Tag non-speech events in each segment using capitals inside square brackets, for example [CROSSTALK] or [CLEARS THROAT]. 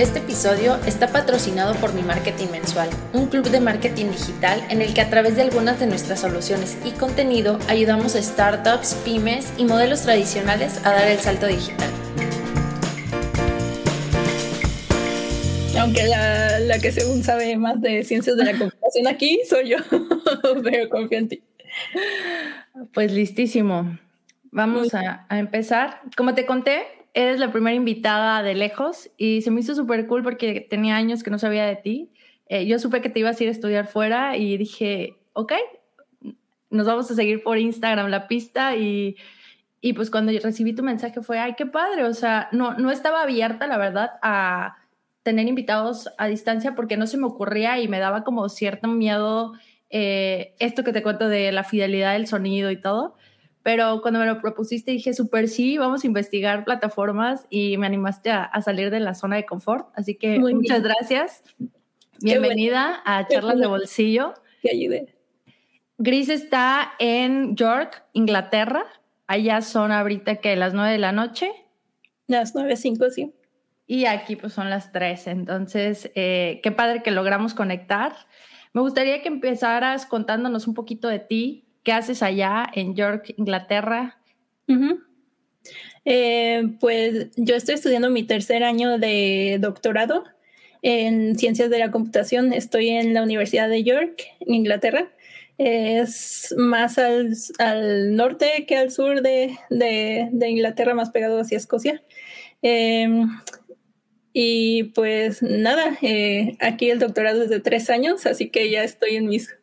Este episodio está patrocinado por Mi Marketing Mensual, un club de marketing digital en el que a través de algunas de nuestras soluciones y contenido ayudamos a startups, pymes y modelos tradicionales a dar el salto digital. Aunque la, que según sabe más de ciencias de la computación aquí soy yo, [LAUGHS] pero confío en ti. Pues listísimo. Vamos a, a empezar. Como te conté, eres la primera invitada de lejos y se me hizo súper cool porque tenía años que no sabía de ti. Eh, yo supe que te ibas a ir a estudiar fuera y dije, ok, nos vamos a seguir por Instagram la pista y, y pues cuando recibí tu mensaje fue, ay, qué padre, o sea, no, no estaba abierta, la verdad, a tener invitados a distancia porque no se me ocurría y me daba como cierto miedo eh, esto que te cuento de la fidelidad del sonido y todo. Pero cuando me lo propusiste dije, súper sí, vamos a investigar plataformas y me animaste a, salir de la zona de confort. Así que muchas gracias. Bienvenida a Charlas de Bolsillo. Que ayude. Gris está en York, Inglaterra. Allá son ahorita que las nueve de la noche. Las nueve, cinco, sí. Y aquí pues son las tres. Entonces, eh, qué padre que logramos conectar. Me gustaría que empezaras contándonos un poquito de ti, ¿Qué haces allá en York, Inglaterra? Eh, pues yo estoy estudiando mi tercer año de doctorado en ciencias de la computación. Estoy en la Universidad de York, Inglaterra. Es más al, norte que al sur de, Inglaterra, más pegado hacia Escocia. Em, y pues nada, eh, aquí el doctorado es de tres años, así que ya estoy en mis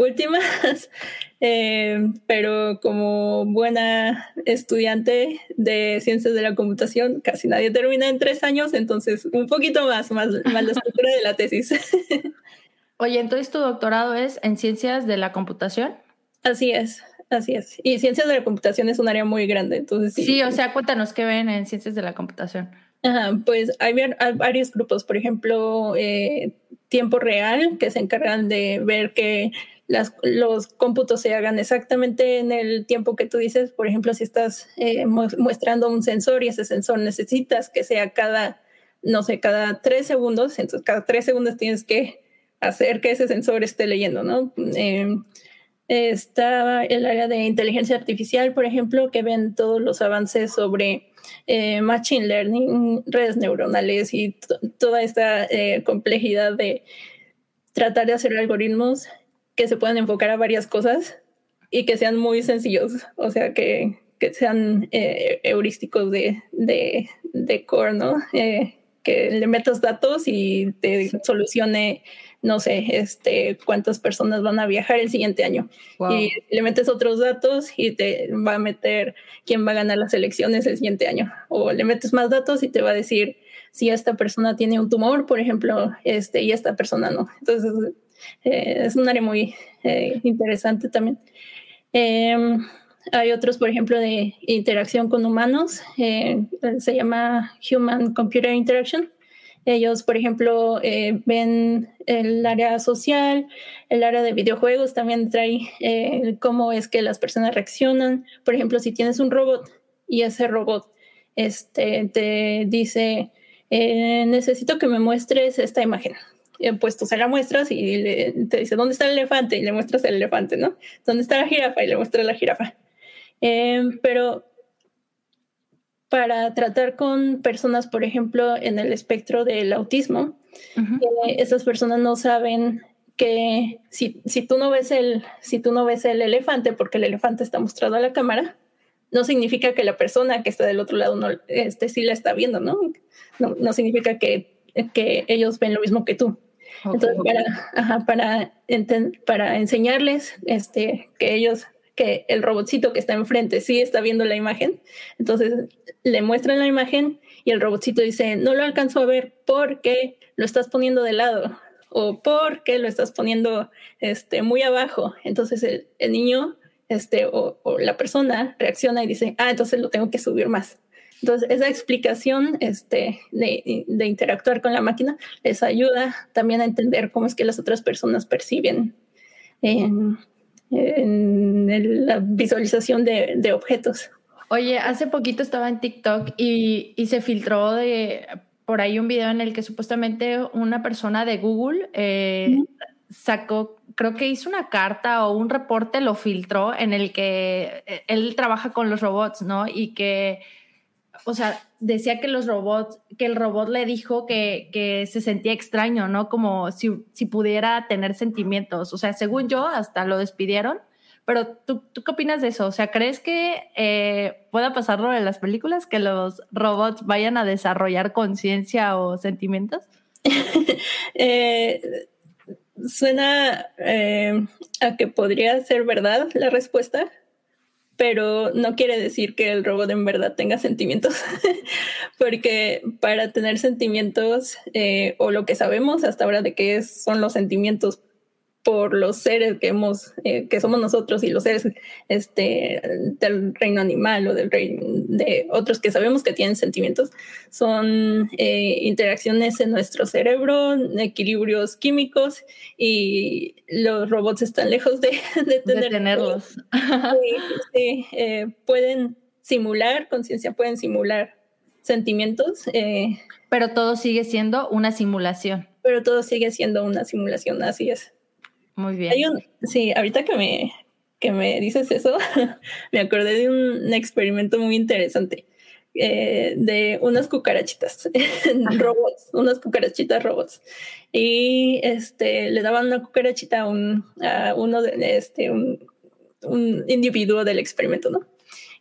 últimas, [LAUGHS] eh, pero como buena estudiante de ciencias de la computación, casi nadie termina en tres años, entonces un poquito más, más, más la estructura de la tesis. [LAUGHS] Oye, entonces tu doctorado es en ciencias de la computación. Así es, así es. Y ciencias de la computación es un área muy grande, entonces sí. Sí, o sea, cuéntanos qué ven en ciencias de la computación. Ajá, pues hay, varios grupos, por ejemplo, eh, tiempo real, que se encargan de ver que los cómputos se hagan exactamente en el tiempo que tú dices. Por ejemplo, si estás eh, mostrando un sensor y ese sensor necesitas que sea cada, no sé, cada tres segundos, entonces cada tres segundos tienes que hacer que ese sensor esté leyendo, ¿no? Eh, está el área de inteligencia artificial, por ejemplo, que ven todos los avances sobre eh, machine learning, redes neuronales y toda esta complejidad de tratar de hacer algoritmos que se puedan enfocar a varias cosas y que sean muy sencillos, o sea, que, que sean eh, heurísticos de, de, de core, ¿no? Eh, que le metas datos y te solucione, no sé, este, cuántas personas van a viajar el siguiente año. Y le metes otros datos y te va a meter quién va a ganar las elecciones el siguiente año. O le metes más datos y te va a decir si esta persona tiene un tumor, por ejemplo, este, y esta persona no. Entonces, eh, es un área muy eh, interesante también. Em, hay otros, por ejemplo, de interacción con humanos, eh, se llama Human Computer Interaction. Ellos, por ejemplo, ven el área social, el área de videojuegos, también trae cómo es que las personas reaccionan. Por ejemplo, si tienes un robot y ese robot este, te dice, necesito que me muestres esta imagen pues tú se la muestras y te dice, ¿dónde está el elefante? Y le muestras el elefante, ¿no? ¿Dónde está la jirafa? Y le muestras la jirafa. Em, pero para tratar con personas, por ejemplo, en el espectro del autismo, eh, esas personas no saben que si, si, tú no ves el, si tú no ves el elefante, porque el elefante está mostrado a la cámara, no significa que la persona que está del otro lado no, este, sí la está viendo, ¿no? No, no significa que, que ellos ven lo mismo que tú. Entonces, para, para, para enseñarles este, que ellos, que el robotcito que está enfrente sí está viendo la imagen, entonces le muestran la imagen y el robotcito dice, no lo alcanzo a ver porque lo estás poniendo de lado o porque lo estás poniendo este, muy abajo. Entonces el, niño este, o, o, la persona reacciona y dice, ah, entonces lo tengo que subir más. Entonces, esa explicación este, de, de, interactuar con la máquina les ayuda también a entender cómo es que las otras personas perciben en, en la visualización de, de, objetos. Oye, hace poquito estaba en TikTok y, y se filtró de por ahí un video en el que supuestamente una persona de Google eh, sacó, creo que hizo una carta o un reporte, lo filtró en el que eh, él trabaja con los robots, ¿no? Y que, o sea, decía que los robots, que el robot le dijo que, que se sentía extraño, ¿no? Como si, si pudiera tener sentimientos. O sea, según yo, hasta lo despidieron pero ¿tú, ¿tú, qué opinas de eso? O sea, ¿crees que eh, pueda pasarlo en las películas, que los robots vayan a desarrollar conciencia o sentimientos? [LAUGHS] eh, suena eh, a que podría ser verdad la respuesta, pero no quiere decir que el robot en verdad tenga sentimientos, [LAUGHS] porque para tener sentimientos, eh, o lo que sabemos hasta ahora de qué son los sentimientos por los seres que hemos, eh, que somos nosotros y los seres este, del reino animal o del reino de otros que sabemos que tienen sentimientos, son eh, interacciones en nuestro cerebro, equilibrios químicos y los robots están lejos de, [LAUGHS] de, tenerlos. [LAUGHS] Sí, eh, pueden simular conciencia, pueden simular sentimientos. pero todo sigue siendo una simulación. Pero todo sigue siendo una simulación, así es. Muy bien. sí, ahorita que me, que me dices eso, [LAUGHS] me acordé de un experimento muy interesante. Eh, de unas cucarachitas, [LAUGHS] robots, unas cucarachitas robots. Y este, le daban una cucarachita a, un, a uno de este, un, un, individuo del experimento, ¿no?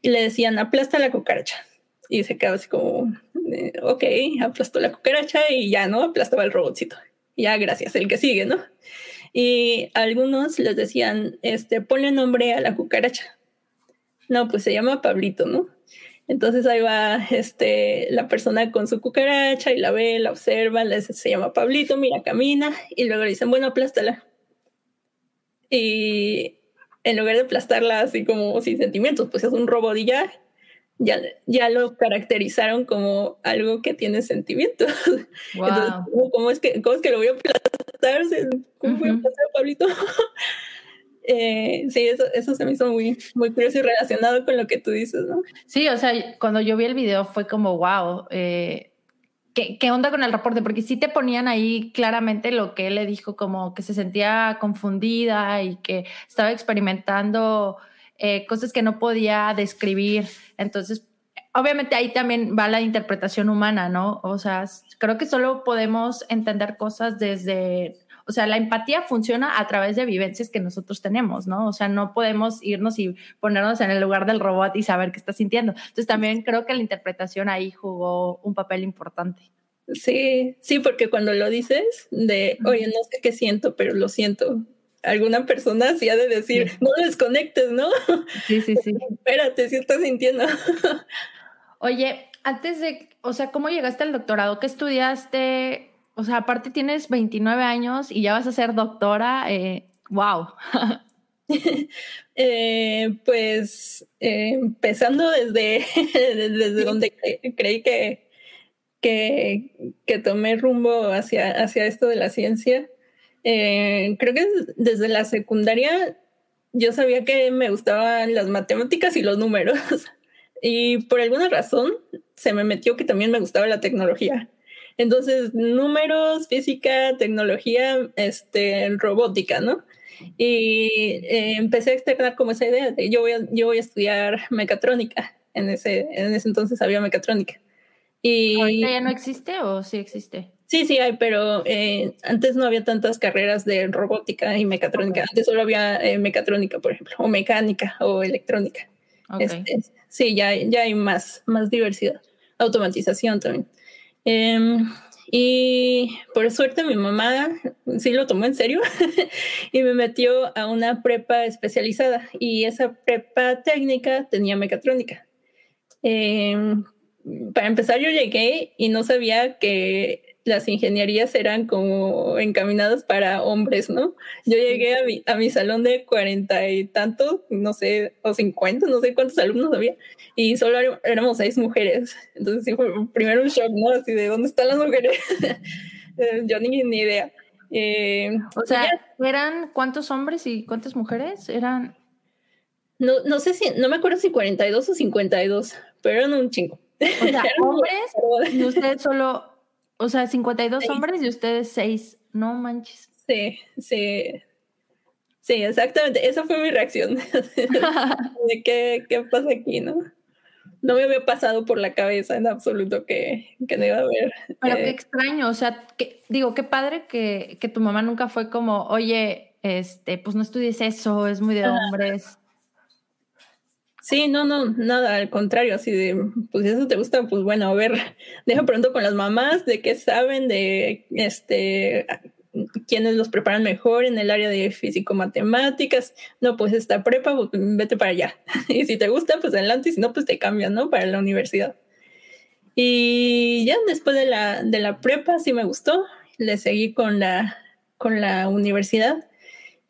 Y le decían, aplasta la cucaracha. Y se quedaba así como, eh, ok, aplastó la cucaracha y ya, ¿no? Aplastaba el robotcito. Ya, gracias, el que sigue, ¿no? Y algunos les decían, este, ponle nombre a la cucaracha. No, pues se llama Pablito, ¿no? Entonces ahí va este, la persona con su cucaracha y la ve, la observa, le dice, se llama Pablito, mira, camina, y luego le dicen, bueno, aplástala. Y en lugar de aplastarla así como sin sentimientos, pues es un robot y ya, ya, ya lo caracterizaron como algo que tiene sentimientos. [LAUGHS] Entonces, ¿cómo es, que, ¿cómo es que lo voy a aplastar? ¿Cómo voy a aplastar Pablito? [LAUGHS] eh, sí, eso, eso se me hizo muy, muy curioso y relacionado con lo que tú dices, ¿no? Sí, o sea, cuando yo vi el video fue como, wow, eh, ¿qué, ¿qué, onda con el reporte? Porque sí te ponían ahí claramente lo que él le dijo, como que se sentía confundida y que estaba experimentando eh, cosas que no podía describir. Entonces, obviamente ahí también va la interpretación humana, ¿no? O sea, creo que solo podemos entender cosas desde, o sea, la empatía funciona a través de vivencias que nosotros tenemos, ¿no? O sea, no podemos irnos y ponernos en el lugar del robot y saber qué está sintiendo. Entonces, también creo que la interpretación ahí jugó un papel importante. Sí, sí, porque cuando lo dices de, oye, no sé qué siento, pero lo siento, alguna persona sí ha de decir, no desconectes, ¿no? Sí, sí, sí. [LAUGHS] Espérate, si estás sintiendo. [LAUGHS] Oye, antes de, o sea, ¿cómo llegaste al doctorado? ¿Qué estudiaste? O sea, aparte tienes 29 años y ya vas a ser doctora. Eh, wow. [LAUGHS] eh, pues eh, empezando desde, desde donde creí que, que, que tomé rumbo hacia, hacia esto de la ciencia, eh, creo que desde la secundaria yo sabía que me gustaban las matemáticas y los números. [LAUGHS] Y por alguna razón se me metió que también me gustaba la tecnología. Entonces, números, física, tecnología, este, robótica, ¿no? Y eh, empecé a externar como esa idea de yo voy a, yo voy a estudiar mecatrónica. En ese, en ese entonces había mecatrónica. Y, ¿Ahorita ya no existe o sí existe? Sí, sí hay, pero eh, antes no había tantas carreras de robótica y mecatrónica. Antes solo había eh, mecatrónica, por ejemplo, o mecánica o electrónica. Este, sí, ya, ya hay más, más diversidad. Automatización también. Em, y por suerte mi mamá sí lo tomó en serio [LAUGHS] y me metió a una prepa especializada y esa prepa técnica tenía mecatrónica. Eh, para empezar yo llegué y no sabía que las ingenierías eran como encaminadas para hombres, ¿no? Yo llegué a mi, a mi salón de cuarenta y tantos, no sé, o cincuenta, no sé cuántos alumnos había, y solo éramos seis mujeres. Entonces sí fue primero un shock, ¿no? Así de, ¿dónde están las mujeres? [LAUGHS] Yo ni, ni idea. Eh, o sea, ¿eran cuántos hombres y cuántas mujeres? Eran... No, no sé si, no me acuerdo si 42 o 52, pero eran un chingo. O sea, [LAUGHS] hombres y usted solo O sea, 52 hombres y ustedes 6. No manches. Sí, sí. Sí, exactamente. Esa fue mi reacción. [LAUGHS] de qué, qué pasa aquí, ¿no? No me había pasado por la cabeza en absoluto que, que no iba a haber. Pero qué eh, extraño, o sea, que, digo, qué padre que, que, tu mamá nunca fue como, oye, este, pues no estudies eso, es muy de hombres. Sí, no, no, nada, al contrario, así de, pues si eso te gusta, pues bueno, a ver, [LAUGHS] deja pronto con las mamás de qué saben, de este, quiénes los preparan mejor en el área de físico-matemáticas. No, pues esta prepa, pues, vete para allá. [LAUGHS] y si te gusta, pues adelante, y si no, pues te cambian, ¿no? Para la universidad. Y ya después de la, de la prepa, sí me gustó, le seguí con la, con la universidad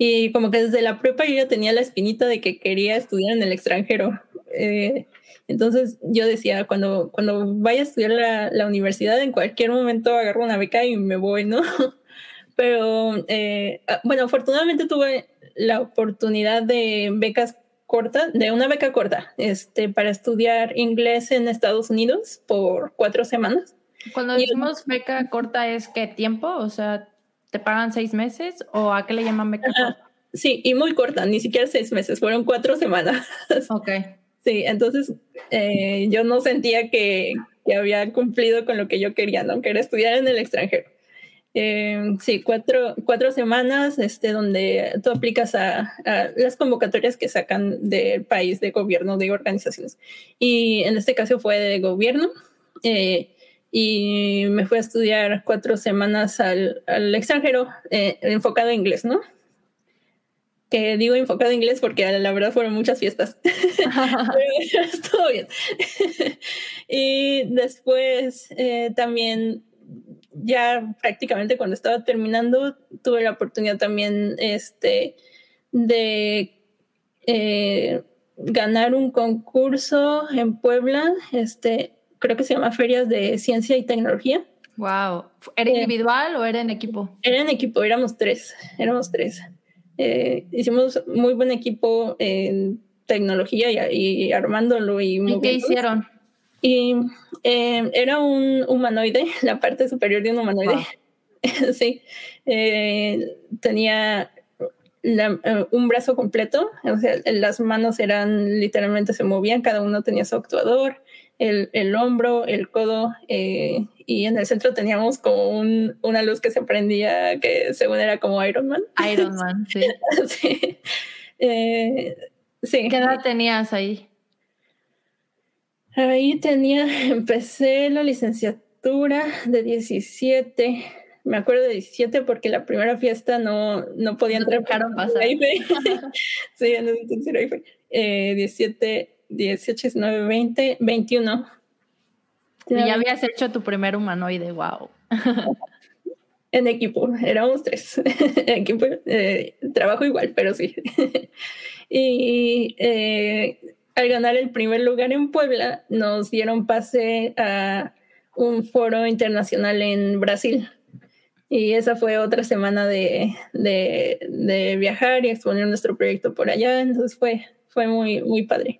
y como que desde la prepa yo ya tenía la espinita de que quería estudiar en el extranjero. Eh, entonces yo decía, cuando, cuando vaya a estudiar la, la, universidad, en cualquier momento agarro una beca y me voy, ¿no? [LAUGHS] Pero eh, ah, bueno, afortunadamente tuve la oportunidad de becas cortas, de una beca corta, este, para estudiar inglés en Estados Unidos por cuatro semanas. Cuando decimos beca corta, ¿es qué tiempo? O sea, ¿Te pagan seis meses o a qué le llaman beca Sí, y muy corta, ni siquiera seis meses, fueron cuatro semanas. [LAUGHS] Ok. Sí, entonces eh, yo no sentía que, que, había cumplido con lo que yo quería, ¿no? Que era estudiar en el extranjero. Eh, sí, cuatro, cuatro semanas este, donde tú aplicas a, a, las convocatorias que sacan del país, de gobierno, de organizaciones. Y en este caso fue de gobierno. Eh, y me fui a estudiar cuatro semanas al, al extranjero eh, enfocado en inglés, ¿no? Que digo enfocado en inglés porque la verdad fueron muchas fiestas. [LAUGHS] [LAUGHS] Estuvo bien. [LAUGHS] y después eh, también, ya prácticamente cuando estaba terminando, tuve la oportunidad también este, de eh, ganar un concurso en Puebla, este, creo que se llama Ferias de Ciencia y Tecnología. Wow. ¿Era eh, individual o era en equipo? Era en equipo, éramos tres, éramos tres. Eh, hicimos muy buen equipo en tecnología y, armándolo y, ¿Y qué hicieron? Y eh, era un humanoide, la parte superior de un humanoide. [LAUGHS] sí. tenía un brazo completo, o sea, las manos eran literalmente se movían, cada uno tenía su actuador el, el hombro, el codo, eh, y en el centro teníamos como un, una luz que se prendía que según era como Iron Man. Iron [LAUGHS] Man, sí. sí. Eh, sí. ¿Qué edad tenías ahí? Ahí tenía, empecé la licenciatura de 17. Me acuerdo de 17 porque la primera fiesta no, no podía entrar. Pasar. [LAUGHS] sí, fue. Eh, 17 18, 19, 20, 21. Y ya habías hecho tu primer humanoide, wow. [LAUGHS] en equipo, éramos tres. [LAUGHS] en equipo, eh, trabajo igual, pero sí. [LAUGHS] y eh, al ganar el primer lugar en Puebla, nos dieron pase a un foro internacional en Brasil. Y esa fue otra semana de, de, de viajar y exponer nuestro proyecto por allá. Entonces fue, fue muy, muy padre.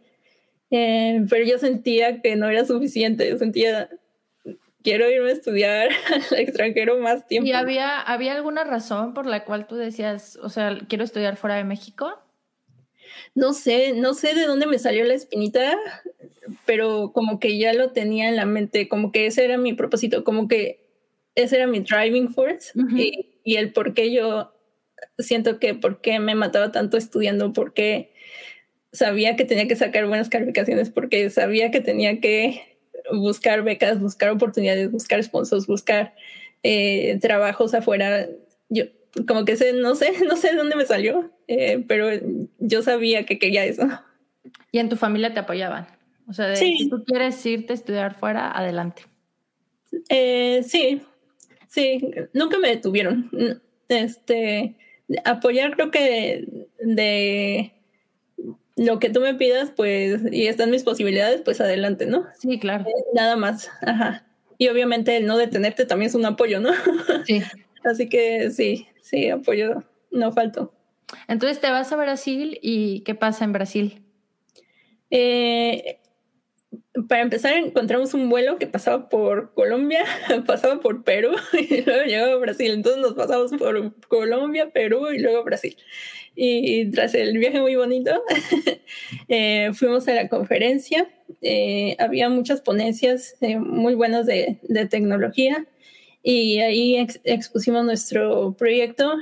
Eh, pero yo sentía que no era suficiente, yo sentía, quiero irme a estudiar [LAUGHS] al extranjero más tiempo. ¿Y había, había alguna razón por la cual tú decías, o sea, quiero estudiar fuera de México? No sé, no sé de dónde me salió la espinita, pero como que ya lo tenía en la mente, como que ese era mi propósito, como que ese era mi driving force y, y, el por qué yo siento que por qué me mataba tanto estudiando, por qué sabía que tenía que sacar buenas calificaciones porque sabía que tenía que buscar becas, buscar oportunidades, buscar sponsors, buscar eh, trabajos afuera. Yo como que sé, no sé, [LAUGHS] no sé de dónde me salió, eh, pero yo sabía que quería eso. ¿Y en tu familia te apoyaban? O sea, si tú quieres irte a estudiar fuera, adelante. Eh, sí, sí, nunca me detuvieron. Este, apoyar creo que de lo que tú me pidas, pues, y están mis posibilidades, pues adelante, ¿no? Sí, claro. Eh, nada más, ajá. Y obviamente el no detenerte también es un apoyo, ¿no? [LAUGHS] Sí. Así que sí, sí, apoyo, no faltó. Entonces te vas a Brasil y ¿qué pasa en Brasil? Eh, para empezar, encontramos un vuelo que pasaba por Colombia, [LAUGHS] pasaba por Perú [LAUGHS] y luego llegaba a Brasil. Entonces nos pasamos por Colombia, Perú y luego Brasil. Y, tras el viaje muy bonito, [LAUGHS] eh, fuimos a la conferencia. Eh, había muchas ponencias eh, muy buenas de, de, tecnología y ahí expusimos nuestro proyecto,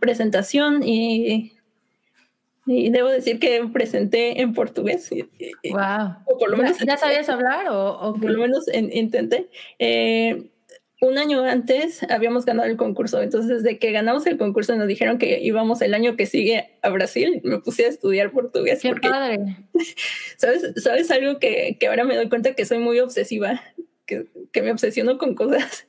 presentación y y debo decir que presenté en portugués. Wow. O por lo menos, ¿Ya, sabías [LAUGHS] hablar o, por lo menos intenté? Un año antes habíamos ganado el concurso, entonces desde que ganamos el concurso nos dijeron que íbamos el año que sigue a Brasil, me puse a estudiar portugués. ¡Qué padre! [LAUGHS] ¿sabes, ¿Sabes algo que, que, ahora me doy cuenta que soy muy obsesiva, que, que me obsesiono con cosas?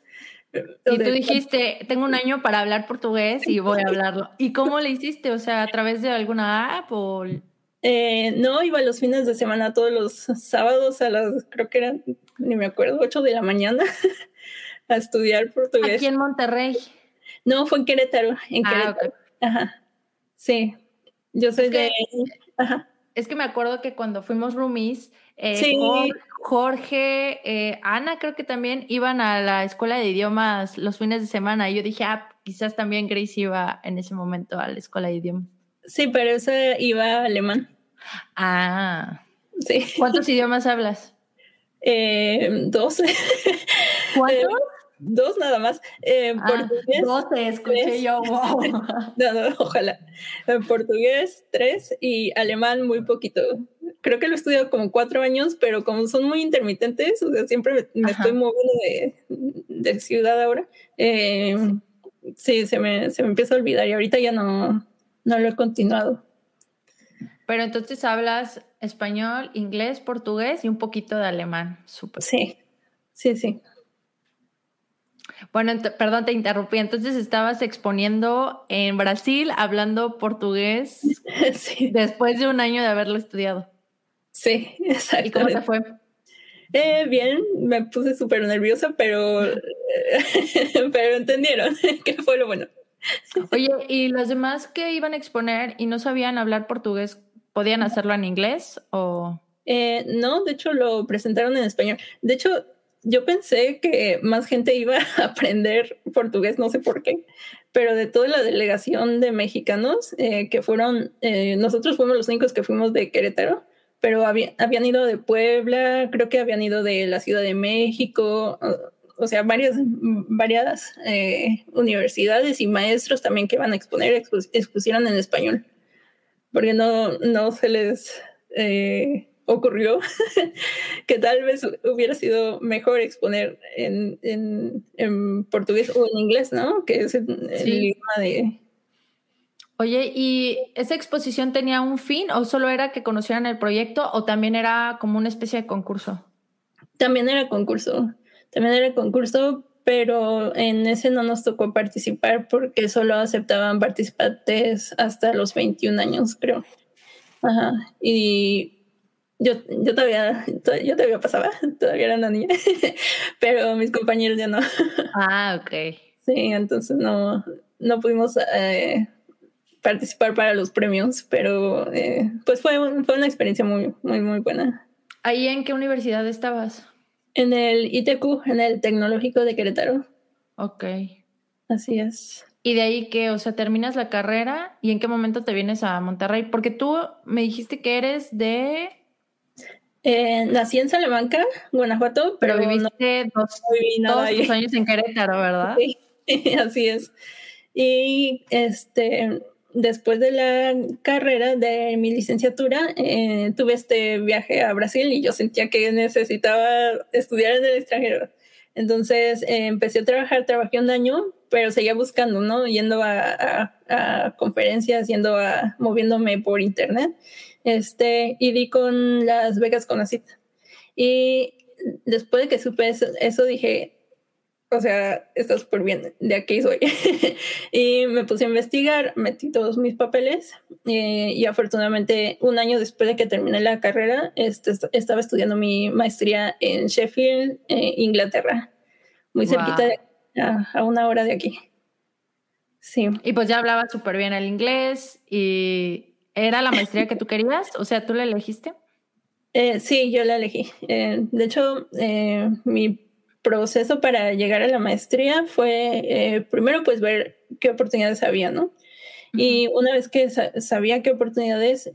Y tú dijiste, tengo un año para hablar portugués y voy a hablarlo. ¿Y cómo le hiciste? O sea, ¿a través de alguna app o...? Eh, no, iba los fines de semana, todos los sábados a las, creo que eran, ni me acuerdo, 8 de la mañana, [LAUGHS] a estudiar portugués. ¿Aquí en Monterrey? No, fue en Querétaro, en ah, Querétaro. Ajá. Sí, yo soy de... Ajá. Es que me acuerdo que cuando fuimos roomies, eh, Jorge, eh, Ana creo que también iban a la escuela de idiomas los fines de semana. Y yo dije, ah, quizás también Grace iba en ese momento a la escuela de idiomas. Sí, pero ese iba alemán. Ah. Sí. ¿Cuántos idiomas hablas? [LAUGHS] Eh, dos. ¿Cuántos? Dos nada más. Eh, ah, portugués. Doce, escuché yo, [LAUGHS] wow. no, no, ojalá. En portugués, tres y alemán, muy poquito. Creo que lo he estudiado como cuatro años, pero como son muy intermitentes, o sea, siempre me, estoy moviendo de, de ciudad ahora. Eh, sí, se me, se me empieza a olvidar y ahorita ya no, no lo he continuado. Pero entonces hablas español, inglés, portugués y un poquito de alemán. Súper. Sí, sí, sí. Bueno, perdón, te interrumpí. Entonces estabas exponiendo en Brasil hablando portugués [LAUGHS] después de un año de haberlo estudiado. Sí, exacto. ¿Y cómo te fue? Eh, bien, me puse súper nerviosa, pero, [LAUGHS] pero entendieron [LAUGHS] que fue lo bueno. Oye, ¿y los demás que iban a exponer y no sabían hablar portugués, podían hacerlo en inglés o...? Eh, no, de hecho lo presentaron en español. De hecho, yo pensé que más gente iba [LAUGHS] a aprender portugués, no sé por qué, pero de toda la delegación de mexicanos eh, que fueron, eh, nosotros fuimos los únicos que fuimos de Querétaro, pero habían ido de Puebla, creo que habían ido de la Ciudad de México, o, sea, varias, varias eh, universidades y maestros también que van a exponer expusieron en español, porque no, no se les ocurrió [LAUGHS] que tal vez hubiera sido mejor exponer en, en, portugués o en inglés, ¿no? Que es el, idioma de... Oye, ¿y esa exposición tenía un fin o solo era que conocieran el proyecto o también era como una especie de concurso? También era concurso, también era concurso, pero en ese no nos tocó participar porque solo aceptaban participantes hasta los 21 años, creo. Ajá. Y yo, yo todavía, yo todavía pasaba, [LAUGHS] todavía era una niña, [LAUGHS] pero mis compañeros ya no. [LAUGHS] Ah, ok. Sí, entonces no, no pudimos eh, participar para los premios, pero eh, pues fue, fue una experiencia muy, muy, muy buena. ¿Ahí en qué universidad estabas? En el ITQ, en el Tecnológico de Querétaro. Ok. Así es. ¿Y de ahí qué? O sea, terminas la carrera y en qué momento te vienes a Monterrey? Porque tú me dijiste que eres de eh, nací en Salamanca, Guanajuato, pero, viviste dos, todos años en Querétaro, ¿verdad? Sí, [LAUGHS] así es. Y este, después de la carrera de mi licenciatura, eh, tuve este viaje a Brasil y yo sentía que necesitaba estudiar en el extranjero. Entonces eh, empecé a trabajar, trabajé un año, pero seguía buscando, ¿no? Yendo a, a conferencias, yendo a, moviéndome por internet este, y di con las becas con la cita. Y después de que supe eso, dije, o sea, está súper bien, de aquí soy. [LAUGHS] y me puse a investigar, metí todos mis papeles eh, y afortunadamente un año después de que terminé la carrera, este, estaba estudiando mi maestría en Sheffield, eh, Inglaterra, muy cerquita de a, a, una hora de aquí. Sí. Y pues ya hablaba súper bien el inglés y ¿Era la maestría que tú querías? O sea, ¿tú la elegiste? Eh, sí, yo la elegí. Eh, de hecho, eh, mi proceso para llegar a la maestría fue primero pues ver qué oportunidades había, ¿no? Y una vez que sabía qué oportunidades,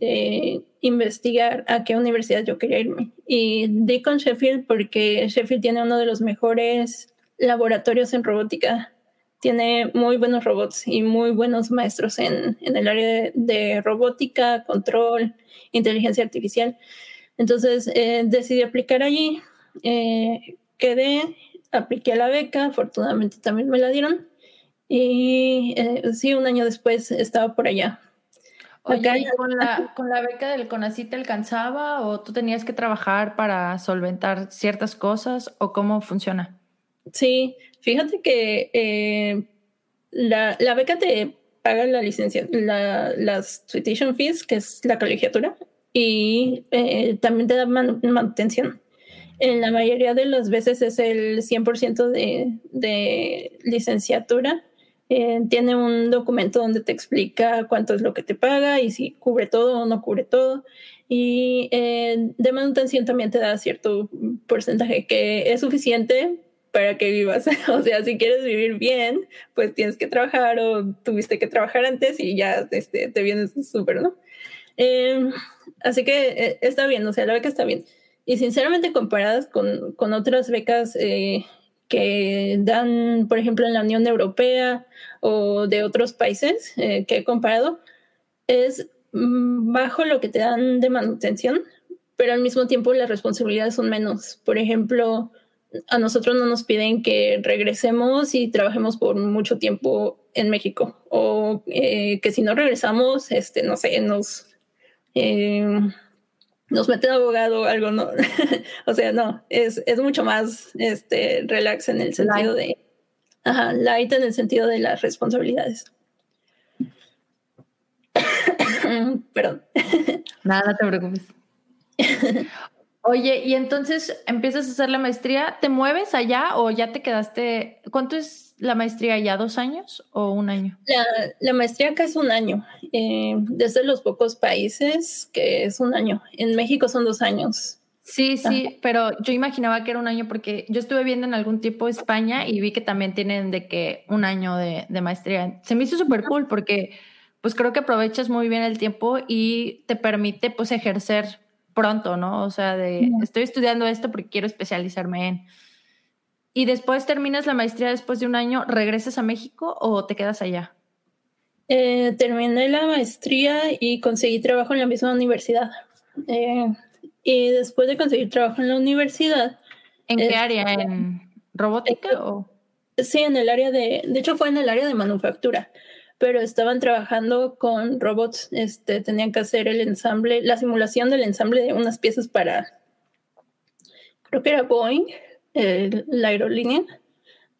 investigar a qué universidad yo quería irme. Y di con Sheffield porque Sheffield tiene uno de los mejores laboratorios en robótica. Tiene muy buenos robots y muy buenos maestros en, en el área de robótica, control, inteligencia artificial. Entonces eh, decidí aplicar allí, eh, quedé, apliqué a la beca, afortunadamente también me la dieron y eh, sí, un año después estaba por allá. Oye, con la, con la beca del CONACYT te alcanzaba o tú tenías que trabajar para solventar ciertas cosas o cómo funciona? Sí, fíjate que la, la, beca te paga la licencia, la, las tuition fees, que es la colegiatura, y eh, también te da manutención. En la mayoría de las veces es el 100% de, de licenciatura. Eh, tiene un documento donde te explica cuánto es lo que te paga y si cubre todo o no cubre todo. Y eh, de manutención también te da cierto porcentaje que es suficiente para que vivas. [LAUGHS] o sea, si quieres vivir bien, pues tienes que trabajar o tuviste que trabajar antes y ya este, te vienes súper, ¿no? Eh, así que eh, está bien, o sea, la beca está bien. Y sinceramente comparadas con, con otras becas eh, que dan, por ejemplo, en la Unión Europea o de otros países que he comparado, es mm, bajo lo que te dan de manutención, pero al mismo tiempo las responsabilidades son menos. Por ejemplo, a nosotros no nos piden que regresemos y trabajemos por mucho tiempo en México o que si no regresamos, este, no sé, nos eh, nos meten abogado o algo, no. [LAUGHS] o sea, no, es, es, mucho más este, relax en el sentido de. Ajá, light en el sentido de las responsabilidades. [COUGHS] Perdón. Nada, no te preocupes. [LAUGHS] Oye, y entonces empiezas a hacer la maestría, ¿te mueves allá o ya te quedaste? ¿Cuánto es la maestría allá? ¿Dos años o un año? La, maestría acá es un año. Eh, desde los pocos países que es un año. En México son dos años. Sí, sí, pero yo imaginaba que era un año porque yo estuve viendo en algún tiempo España y vi que también tienen de que un año de, de maestría. Se me hizo súper cool porque pues creo que aprovechas muy bien el tiempo y te permite pues ejercer pronto, ¿no? O sea, de estoy estudiando esto porque quiero especializarme en. Y después terminas la maestría después de un año, ¿regresas a México o te quedas allá? Eh, terminé la maestría y conseguí trabajo en la misma universidad. Eh, y después de conseguir trabajo en la universidad. ¿En qué área? ¿En robótica o? Sí, en el área de, de hecho fue en el área de manufactura pero estaban trabajando con robots, este, tenían que hacer el ensamble, la simulación del ensamble de unas piezas para, creo que era Boeing, la aerolínea.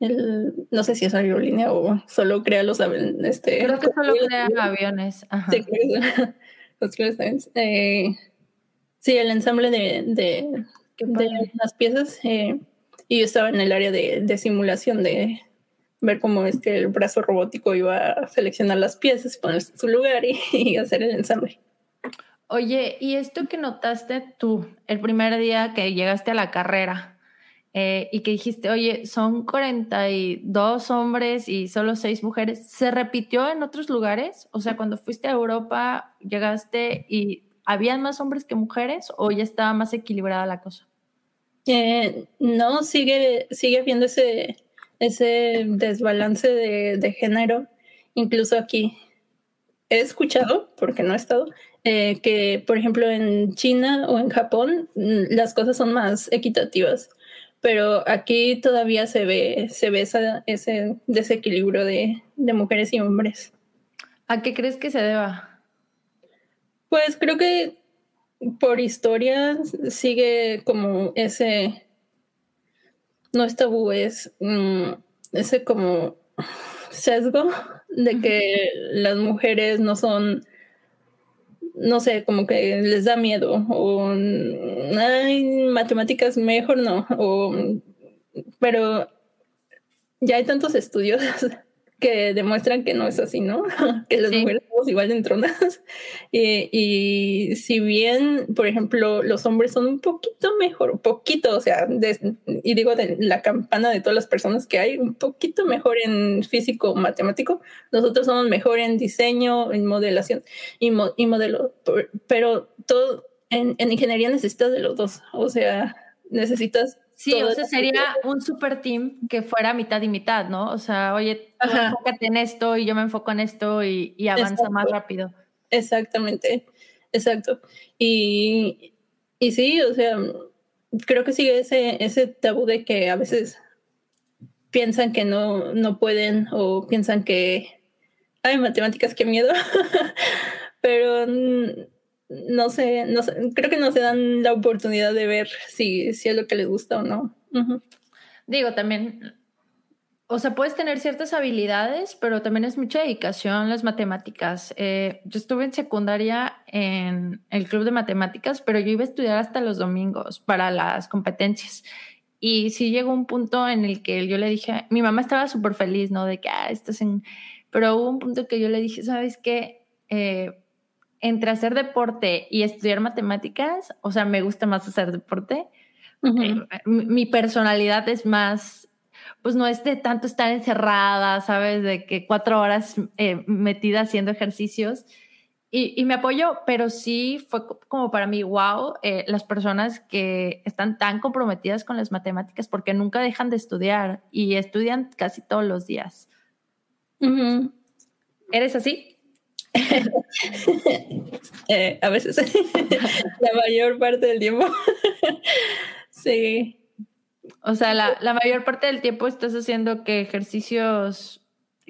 no sé si es aerolínea o solo crea los aviones. Este, creo que solo crea aviones. Sí, [LAUGHS] eh, sí, el ensamble de, de, de las piezas. Eh, y yo estaba en el área de, de simulación de, ver cómo es que el brazo robótico iba a seleccionar las piezas, ponerse en su lugar [LAUGHS] y, hacer el ensamble. Oye, ¿y esto que notaste tú el primer día que llegaste a la carrera eh, y que dijiste, oye, son 42 hombres y solo 6 mujeres, ¿se repitió en otros lugares? O sea, cuando fuiste a Europa, llegaste y ¿habían más hombres que mujeres o ya estaba más equilibrada la cosa? Eh, no, sigue, sigue habiendo ese, ese desbalance de, género, incluso aquí. He escuchado, porque no he estado, eh, que por ejemplo en China o en Japón mm, las cosas son más equitativas, pero aquí todavía se ve, se ve ese desequilibrio de, de mujeres y hombres. ¿A qué crees que se deba? Pues creo que por historia sigue como ese no es tabú, es mm, ese como sesgo de que las mujeres no son, no sé, como que les da miedo o hay matemáticas mejor no, o, pero ya hay tantos estudios [LAUGHS] que demuestran que no es así, ¿no? [LAUGHS] que las mujeres somos igual de entronadas. Y, [LAUGHS] y, si bien, por ejemplo, los hombres son un poquito mejor, un poquito, o sea, y digo de la campana de todas las personas que hay, un poquito mejor en físico matemático, nosotros somos mejor en diseño, en modelación y, y modelo, pero todo en, en ingeniería necesitas de los dos, o sea, necesitas Sí, o sea, sería un super team que fuera mitad y mitad, ¿no? O sea, oye, tú enfócate en esto y yo me enfoco en esto y, y avanza más rápido. Exactamente, exacto. Y, y sí, o sea, creo que sigue ese, ese tabú de que a veces piensan que no, no pueden o piensan que, hay matemáticas, qué miedo. [LAUGHS] Pero no sé, no sé, creo que no se dan la oportunidad de ver si, si es lo que les gusta o no. Digo, también, o sea, puedes tener ciertas habilidades, pero también es mucha dedicación las matemáticas. Eh, yo estuve en secundaria en el club de matemáticas, pero yo iba a estudiar hasta los domingos para las competencias. Y sí llegó un punto en el que yo le dije, mi mamá estaba súper feliz, ¿no? De que, ah, estás en... Pero hubo un punto que yo le dije, ¿sabes qué? Eh, entre hacer deporte y estudiar matemáticas, o sea, me gusta más hacer deporte. Eh, mi personalidad es más, pues no es de tanto estar encerrada, ¿sabes? De que cuatro horas eh, metida haciendo ejercicios. Y, me apoyo, pero sí fue como para mí, wow, eh, las personas que están tan comprometidas con las matemáticas porque nunca dejan de estudiar y estudian casi todos los días. ¿Eres así? [LAUGHS] Eh, a veces, [LAUGHS] la mayor parte del tiempo. [LAUGHS] sí. O sea, la, la, mayor parte del tiempo estás haciendo que ejercicios...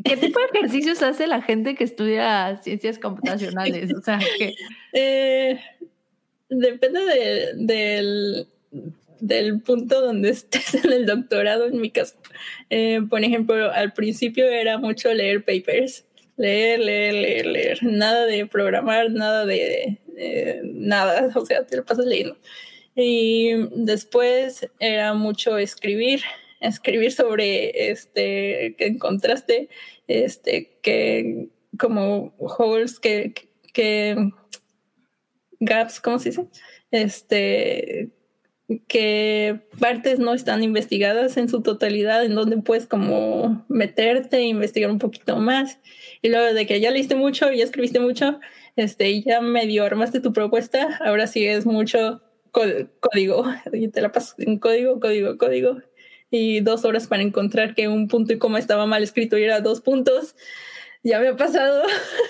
¿Qué tipo de ejercicios hace la gente que estudia ciencias computacionales? O sea, que... Eh, depende de, del, del punto donde estés en el doctorado, en mi caso. Eh, por ejemplo, al principio era mucho leer papers leer, leer, leer, leer. Nada de programar, nada de, nada, [LAUGHS] o sea, te lo pasas leyendo. Y después era mucho escribir, escribir sobre este que encontraste, este que como holes que, que gaps, ¿cómo se dice? Este que partes no están investigadas en su totalidad, en donde puedes como meterte e investigar un poquito más. Y luego de que ya leíste mucho, ya escribiste mucho, este, ya medio armaste tu propuesta, ahora sí es mucho código. Y te la pasas en código, código, código. Y dos horas para encontrar que un punto y coma estaba mal escrito y era dos puntos. Ya me ha pasado.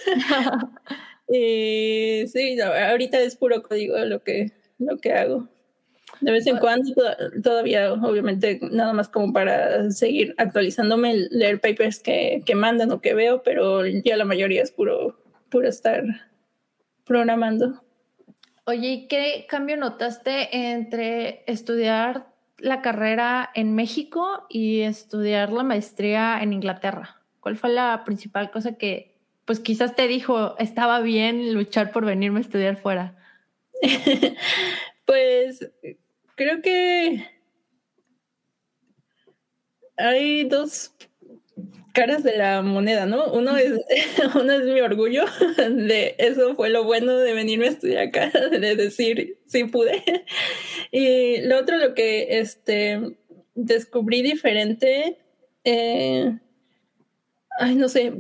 [LAUGHS] [LAUGHS] y sí, ahorita es puro código lo que, lo que hago. De vez en cuando, todavía, obviamente, nada más como para seguir actualizándome, leer papers que, que mandan o que veo, pero ya la mayoría es puro, puro estar programando. Oye, ¿y qué cambio notaste entre estudiar la carrera en México y estudiar la maestría en Inglaterra? ¿Cuál fue la principal cosa que, pues quizás te dijo, estaba bien luchar por venirme a estudiar fuera? [LAUGHS] pues creo que hay dos caras de la moneda, ¿no? Uno es, [LAUGHS] uno es mi orgullo de eso fue lo bueno de venirme a estudiar acá, [LAUGHS] de decir sí pude. Y lo otro, lo que este, descubrí diferente, eh, ay, no sé,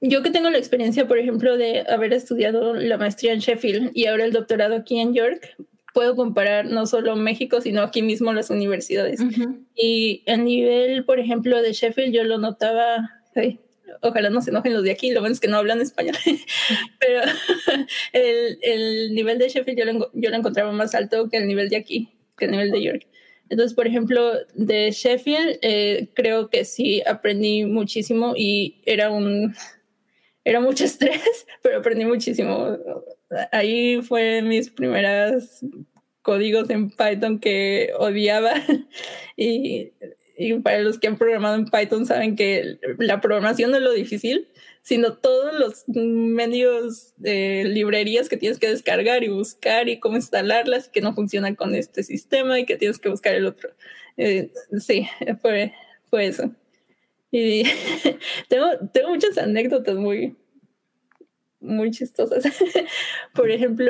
yo que tengo la experiencia, por ejemplo, de haber estudiado la maestría en Sheffield y ahora el doctorado aquí en York, puedo comparar no solo México, sino aquí mismo las universidades. Y a nivel, por ejemplo, de Sheffield, yo lo notaba, ojalá no se enojen los de aquí, lo bueno es que no hablan español, [LAUGHS] pero [LAUGHS] el, el, nivel de Sheffield yo lo, yo lo encontraba más alto que el nivel de aquí, que el nivel de York. Entonces, por ejemplo, de Sheffield, eh, creo que sí aprendí muchísimo y era un, era mucho estrés, [LAUGHS] pero aprendí muchísimo ahí fue mis primeras códigos en Python que odiaba [LAUGHS] y, para los que han programado en Python saben que la programación no es lo difícil, sino todos los medios de librerías que tienes que descargar y buscar y cómo instalarlas y que no funcionan con este sistema y que tienes que buscar el otro. Eh, sí, fue, fue eso. Y [LAUGHS] tengo, tengo muchas anécdotas muy, muy chistosas. [LAUGHS] Por ejemplo,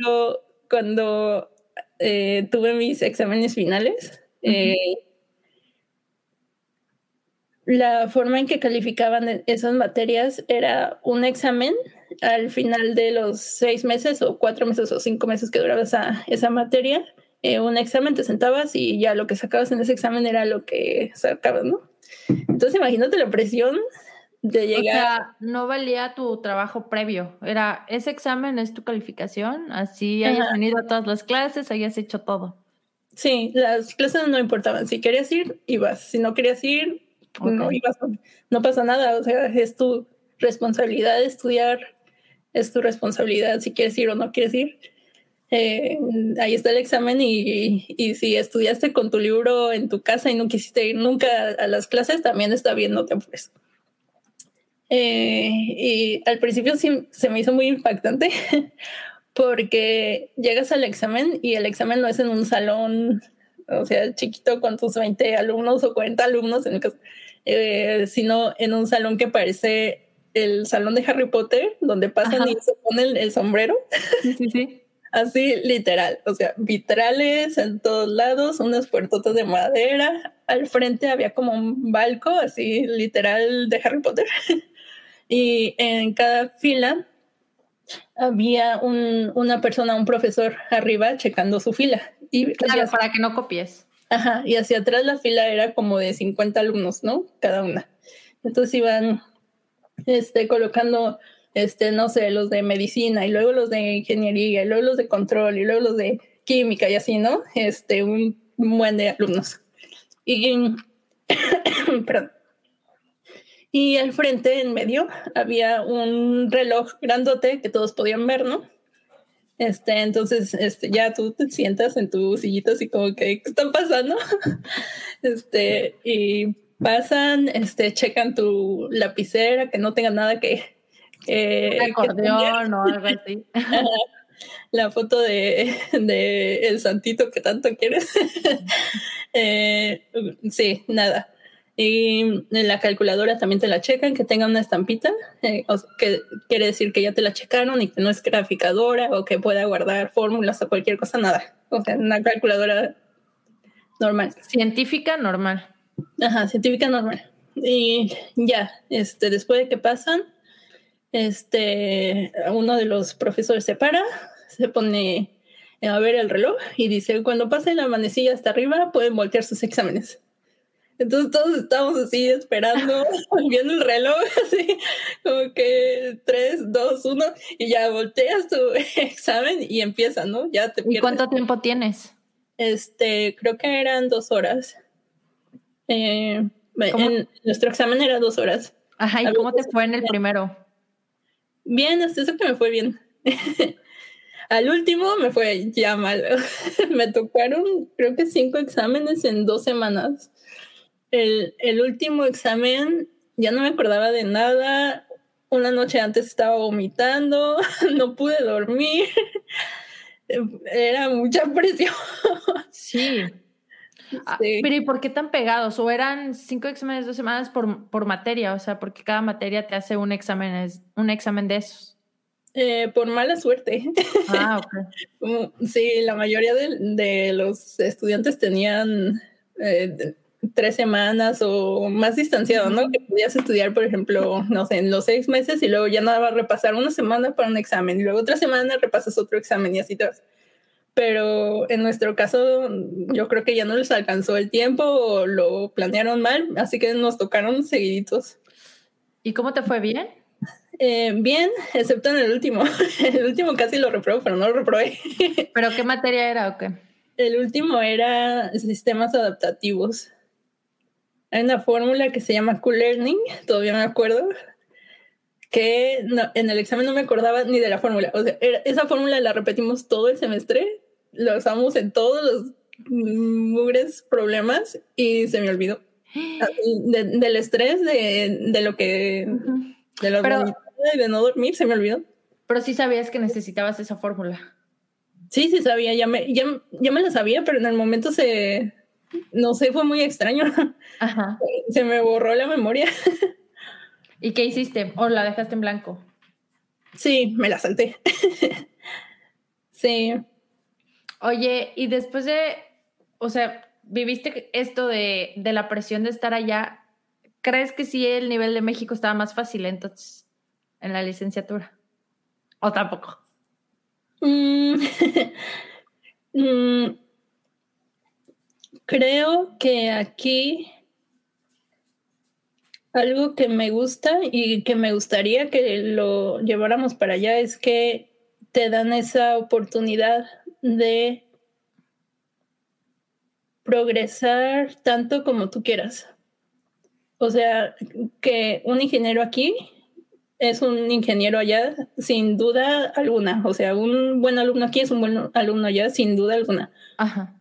cuando eh, tuve mis exámenes finales, eh, la forma en que calificaban esas materias era un examen al final de los seis meses o cuatro meses o cinco meses que duraba esa, esa materia. Eh, un examen te sentabas y ya lo que sacabas en ese examen era lo que sacabas, ¿no? Entonces imagínate la presión de llegar. O sea, no valía tu trabajo previo, era ese examen es tu calificación, así hayas venido a todas las clases, hayas hecho todo. Sí, las clases no importaban, si querías ir, ibas, si no querías ir, no ibas, no pasa nada, o sea, es tu responsabilidad estudiar, es tu responsabilidad si quieres ir o no quieres ir. Eh, ahí está el examen y, y, si estudiaste con tu libro en tu casa y no quisiste ir nunca a las clases, también está bien, no te apures. Eh, y al principio sí se me hizo muy impactante [LAUGHS] porque llegas al examen y el examen no es en un salón, o sea, chiquito con tus 20 alumnos o 40 alumnos, en el caso, eh, sino en un salón que parece el salón de Harry Potter, donde pasan y se ponen el, sombrero. Sí, sí. Así, literal. O sea, vitrales en todos lados, unas puertotas de madera. Al frente había como un balco, así, literal, de Harry Potter. [LAUGHS] y en cada fila había un, una persona, un profesor arriba checando su fila. Y claro, para que no copies. Ajá, y hacia atrás la fila era como de 50 alumnos, ¿no? Cada una. Entonces iban este, colocando, este, no sé, los de medicina y luego los de ingeniería y luego los de control y luego los de química y así, ¿no? Este, un buen de alumnos. Y, [COUGHS] perdón. Y al frente, en medio, había un reloj grandote que todos podían ver, ¿no? Este, entonces, este, ya tú te sientas en tu sillita así como que, ¿qué está pasando? [LAUGHS] Este, y pasan, este, checan tu lapicera, que no tenga nada que... Eh, acordeón o algo [LAUGHS] así. La foto de, de, el santito que tanto quieres. [LAUGHS] eh, sí, nada. Y en la calculadora también te la checan, que tenga una estampita, eh, que quiere decir que ya te la checaron y que no es graficadora o que pueda guardar fórmulas o cualquier cosa, nada. O sea, una calculadora normal. Científica normal. Ajá, científica normal. Y ya, este, después de que pasan, este, uno de los profesores se para, se pone a ver el reloj y dice, cuando pase la manecilla hasta arriba, pueden voltear sus exámenes. Entonces todos estamos así esperando, [LAUGHS] [LAUGHS] viendo el reloj, así como que 3, 2, 1, y ya volteas tu [LAUGHS] examen y empieza, ¿no? Ya te ¿Y cuánto tiempo tienes? Este, creo que eran dos horas. Eh, nuestro examen era dos horas. Ajá, ¿y cómo te fue en el primero? Bien, hasta eso que me fue bien. [LAUGHS] Al último me fue ya mal. [LAUGHS] me tocaron, creo que cinco exámenes en dos semanas el, el último examen ya no me acordaba de nada. Una noche antes estaba vomitando, [LAUGHS] no pude dormir. Era mucha presión. Sí. Ah, pero ¿y por qué tan pegados? ¿O eran cinco exámenes dos semanas por, por materia? O sea, porque cada materia te hace un examen, un examen de esos. Eh, por mala suerte. Ah, ok. [LAUGHS] sí, la mayoría de, de los estudiantes tenían eh, tres semanas o más distanciado, ¿no? Que podías estudiar, por ejemplo, no sé, en los seis meses y luego ya nada repasar una semana para un examen y luego otra semana repasas otro examen y así te vas. Pero en nuestro caso, yo creo que ya no les alcanzó el tiempo o lo planearon mal, así que nos tocaron seguiditos. ¿Y cómo te fue bien? Eh, bien, excepto en el último. [LAUGHS] el último casi lo reprobé, pero no lo reprobé. [LAUGHS] ¿Pero qué materia era o qué? El último era sistemas adaptativos. Hay una fórmula que se llama Q-Learning, todavía me acuerdo, que en el examen no me acordaba ni de la fórmula. O sea, esa fórmula la repetimos todo el semestre, la usamos en todos los mugres problemas y se me olvidó. del estrés, de, lo que... De lo de no dormir, se me olvidó. Pero sí sabías que necesitabas esa fórmula. Sí, sí sabía, ya me, ya, ya me la sabía, pero en el momento se, no sé, fue muy extraño. Ajá. [LAUGHS] Se me borró la memoria. ¿Y qué hiciste? ¿O la dejaste en blanco? Sí, me la salté. [LAUGHS] sí. Oye, y después de, o sea, viviste esto de, de, la presión de estar allá, ¿crees que sí el nivel de México estaba más fácil entonces en la licenciatura? ¿O tampoco? Mm, [LAUGHS] mm, creo que aquí algo que me gusta y que me gustaría que lo lleváramos para allá es que te dan esa oportunidad de progresar tanto como tú quieras. O sea, que un ingeniero aquí es un ingeniero allá sin duda alguna. O sea, un buen alumno aquí es un buen alumno allá sin duda alguna. Ajá.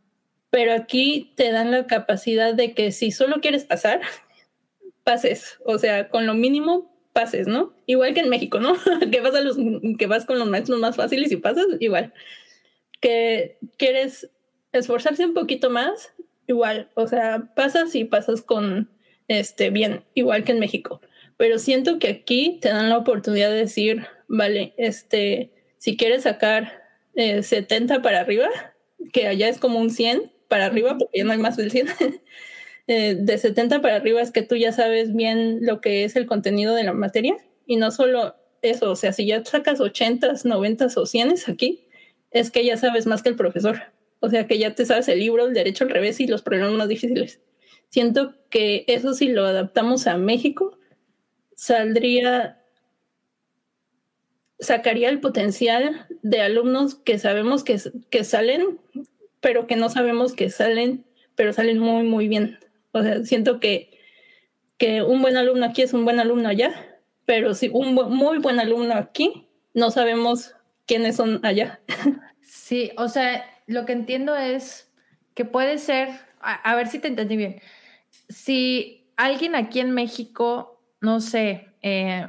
Pero aquí te dan la capacidad de que si solo quieres pasar, pases, o sea, con lo mínimo pases, ¿no? Igual que en México, ¿no? [LAUGHS] que vas a los que vas con los maestros más fáciles y pasas igual. Que quieres esforzarse un poquito más, igual, o sea, pasas y pasas con este bien, igual que en México. Pero siento que aquí te dan la oportunidad de decir, vale, este, si quieres sacar 70 eh, para arriba, que allá es como un 100 para arriba, porque ya no hay más del 100, [LAUGHS] Eh, de 70 para arriba es que tú ya sabes bien lo que es el contenido de la materia y no solo eso, o sea, si ya sacas 80, 90 o 100 aquí, es que ya sabes más que el profesor. O sea, que ya te sabes el libro, el derecho al revés y los problemas más difíciles. Siento que eso si lo adaptamos a México, saldría, sacaría el potencial de alumnos que sabemos que, que salen, pero que no sabemos que salen, pero salen muy, muy bien. O sea, siento que, que un buen alumno aquí es un buen alumno allá, pero si un muy buen alumno aquí, no sabemos quiénes son allá. Sí, o sea, lo que entiendo es que puede ser, a, ver si te entendí bien, si alguien aquí en México, no sé, eh,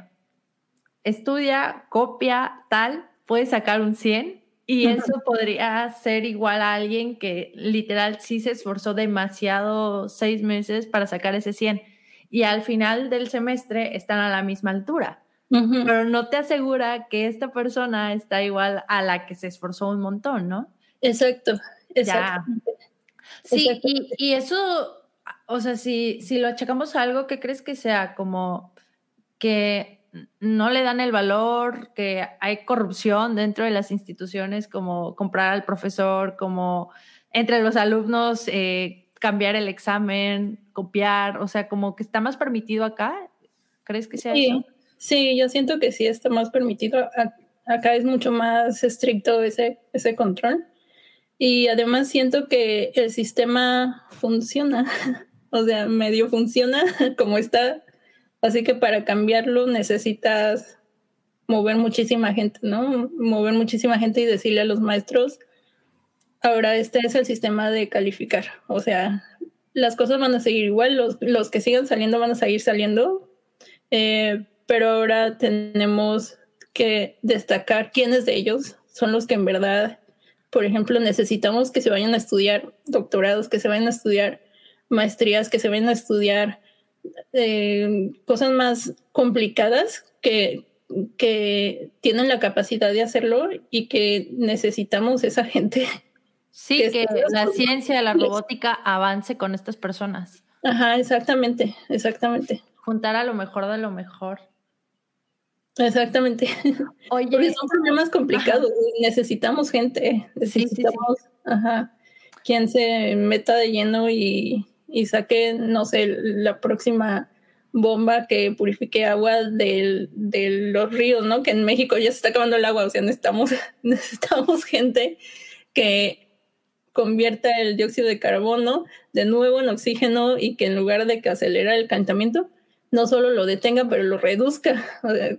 estudia, copia, tal, puede sacar un 100 y eso podría ser igual a alguien que literal sí se esforzó demasiado seis meses para sacar ese 100 y al final del semestre están a la misma altura. Pero no te asegura que esta persona está igual a la que se esforzó un montón, ¿no? Exacto, exacto. Sí, y, y, eso, o sea, si, si lo achacamos a algo, ¿qué crees que sea? Como que no le dan el valor, que hay corrupción dentro de las instituciones, como comprar al profesor, como entre los alumnos eh, cambiar el examen, copiar, o sea, como que está más permitido acá. ¿Crees que sea sí, eso? Sí, yo siento que sí está más permitido. Acá es mucho más estricto ese, ese control. Y además siento que el sistema funciona, [LAUGHS] o sea, medio funciona [LAUGHS] como está Así que para cambiarlo necesitas mover muchísima gente, ¿no? Mover muchísima gente y decirle a los maestros, ahora este es el sistema de calificar. O sea, las cosas van a seguir igual, los, los que sigan saliendo van a seguir saliendo, eh, pero ahora tenemos que destacar quiénes de ellos son los que en verdad, por ejemplo, necesitamos que se vayan a estudiar doctorados, que se vayan a estudiar maestrías, que se vayan a estudiar eh, cosas más complicadas que, que tienen la capacidad de hacerlo y que necesitamos esa gente. Sí, que, la ciencia, la robótica avance con estas personas. Ajá, exactamente, exactamente. Juntar a lo mejor de lo mejor. Exactamente. [LAUGHS] Oye, Porque son problemas complicados. Necesitamos gente. Necesitamos, ajá, quien se meta de lleno y, y saque, no sé, la próxima bomba que purifique agua de los ríos, ¿no? Que en México ya se está acabando el agua, o sea, necesitamos, [LAUGHS] necesitamos gente que convierta el dióxido de carbono de nuevo en oxígeno y que en lugar de que acelera el calentamiento, no solo lo detenga, pero lo reduzca. [LAUGHS] O sea,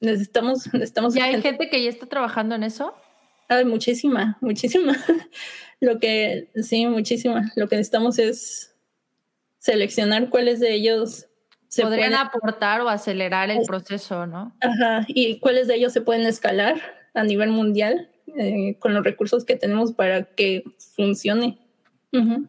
necesitamos, [LAUGHS] necesitamos. ¿Ya hay gente que ya está trabajando en eso? Hay muchísima, [LAUGHS] muchísima. Lo que, sí, muchísima. Lo que necesitamos es seleccionar cuáles de ellos se podrían aportar o acelerar el proceso, ¿no? Ajá, y cuáles de ellos se pueden escalar a nivel mundial eh, con los recursos que tenemos para que funcione.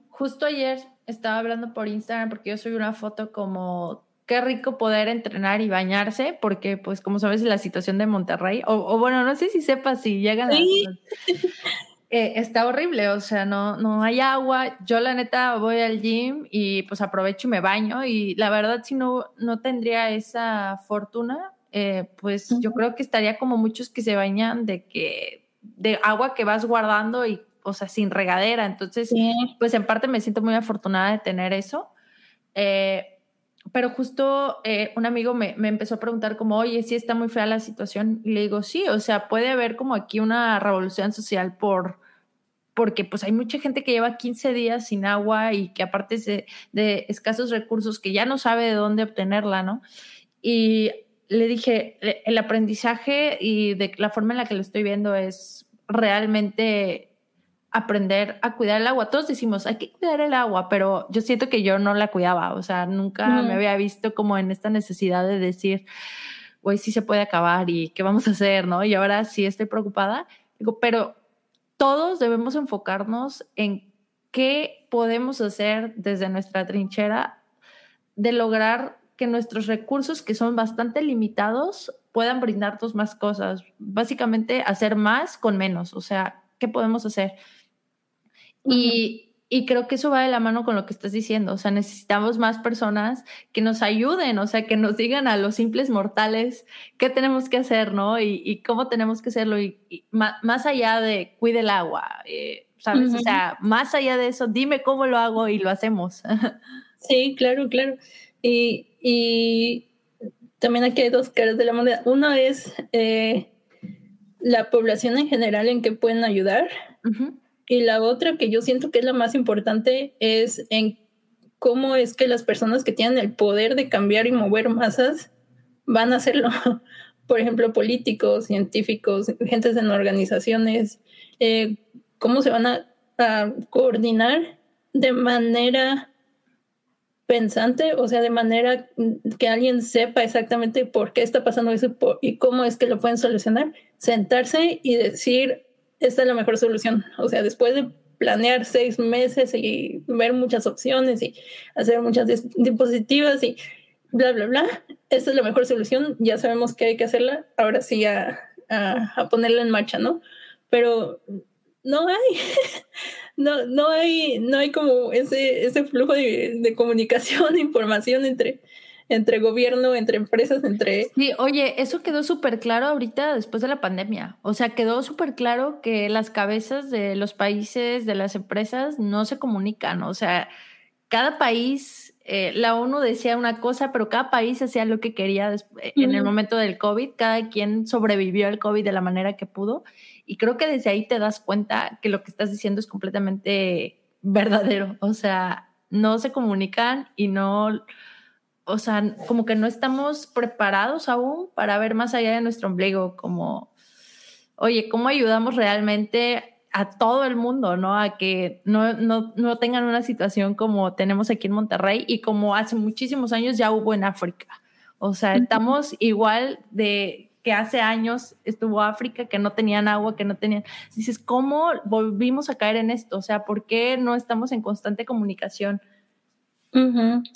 Justo ayer estaba hablando por Instagram porque yo subí una foto como qué rico poder entrenar y bañarse, porque pues como sabes la situación de Monterrey, o, bueno, no sé si sepas si llegan ¿Sí? eh, está horrible, o sea, no, no hay agua, yo la neta voy al gym y pues aprovecho y me baño y la verdad si no, no tendría esa fortuna, eh, pues yo creo que estaría como muchos que se bañan de que de agua que vas guardando y o sea sin regadera. Entonces pues en parte me siento muy afortunada de tener eso. Eh, pero justo eh, un amigo me, empezó a preguntar como, oye, sí está muy fea la situación. Y le digo, sí, o sea, puede haber como aquí una revolución social por, porque pues hay mucha gente que lleva 15 días sin agua y que aparte de, de escasos recursos que ya no sabe de dónde obtenerla, ¿no? Y le dije, el aprendizaje y de la forma en la que lo estoy viendo es realmente aprender a cuidar el agua. Todos decimos, hay que cuidar el agua, pero yo siento que yo no la cuidaba, o sea, nunca me había visto como en esta necesidad de decir, güey, sí se puede acabar y qué vamos a hacer, ¿no? Y ahora sí estoy preocupada. Digo, pero todos debemos enfocarnos en qué podemos hacer desde nuestra trinchera de lograr que nuestros recursos, que son bastante limitados, puedan brindarnos más cosas. Básicamente, hacer más con menos. O sea, ¿qué podemos hacer? Y, y, creo que eso va de la mano con lo que estás diciendo. O sea, necesitamos más personas que nos ayuden, o sea, que nos digan a los simples mortales qué tenemos que hacer, ¿no? Y, y cómo tenemos que hacerlo. Y, más, allá de cuide el agua, eh, ¿sabes? O sea, más allá de eso, dime cómo lo hago y lo hacemos. [LAUGHS] sí, claro, claro. Y, y también aquí hay dos caras de la moneda. Uno es eh, la población en general en que pueden ayudar. Y la otra que yo siento que es la más importante es en cómo es que las personas que tienen el poder de cambiar y mover masas van a hacerlo. [LAUGHS] Por ejemplo, políticos, científicos, gentes en organizaciones, eh, cómo se van a, coordinar de manera pensante, o sea, de manera que alguien sepa exactamente por qué está pasando eso y cómo es que lo pueden solucionar, sentarse y decir, esta es la mejor solución. O sea, después de planear seis meses y ver muchas opciones y hacer muchas diapositivas y bla, bla, bla, esta es la mejor solución, ya sabemos que hay que hacerla, ahora sí a, a, ponerla en marcha, ¿no? Pero no hay, [LAUGHS] no, no hay, no hay como ese, ese flujo de, de comunicación, [LAUGHS] información entre, entre gobierno, entre empresas, entre... Sí, oye, eso quedó súper claro ahorita después de la pandemia. O sea, quedó súper claro que las cabezas de los países, de las empresas, no se comunican. O sea, cada país, eh, la ONU decía una cosa, pero cada país hacía lo que quería eh, en el momento del COVID. Cada quien sobrevivió al COVID de la manera que pudo. Y creo que desde ahí te das cuenta que lo que estás diciendo es completamente verdadero. O sea, no se comunican y no o sea, como que no estamos preparados aún para ver más allá de nuestro ombligo, como, oye, ¿cómo ayudamos realmente a todo el mundo, ¿no? A que no, no, no tengan una situación como tenemos aquí en Monterrey y como hace muchísimos años ya hubo en África. O sea, estamos igual de que hace años estuvo África, que no tenían agua, que no tenían... Dices, ¿cómo volvimos a caer en esto? O sea, ¿por qué no estamos en constante comunicación?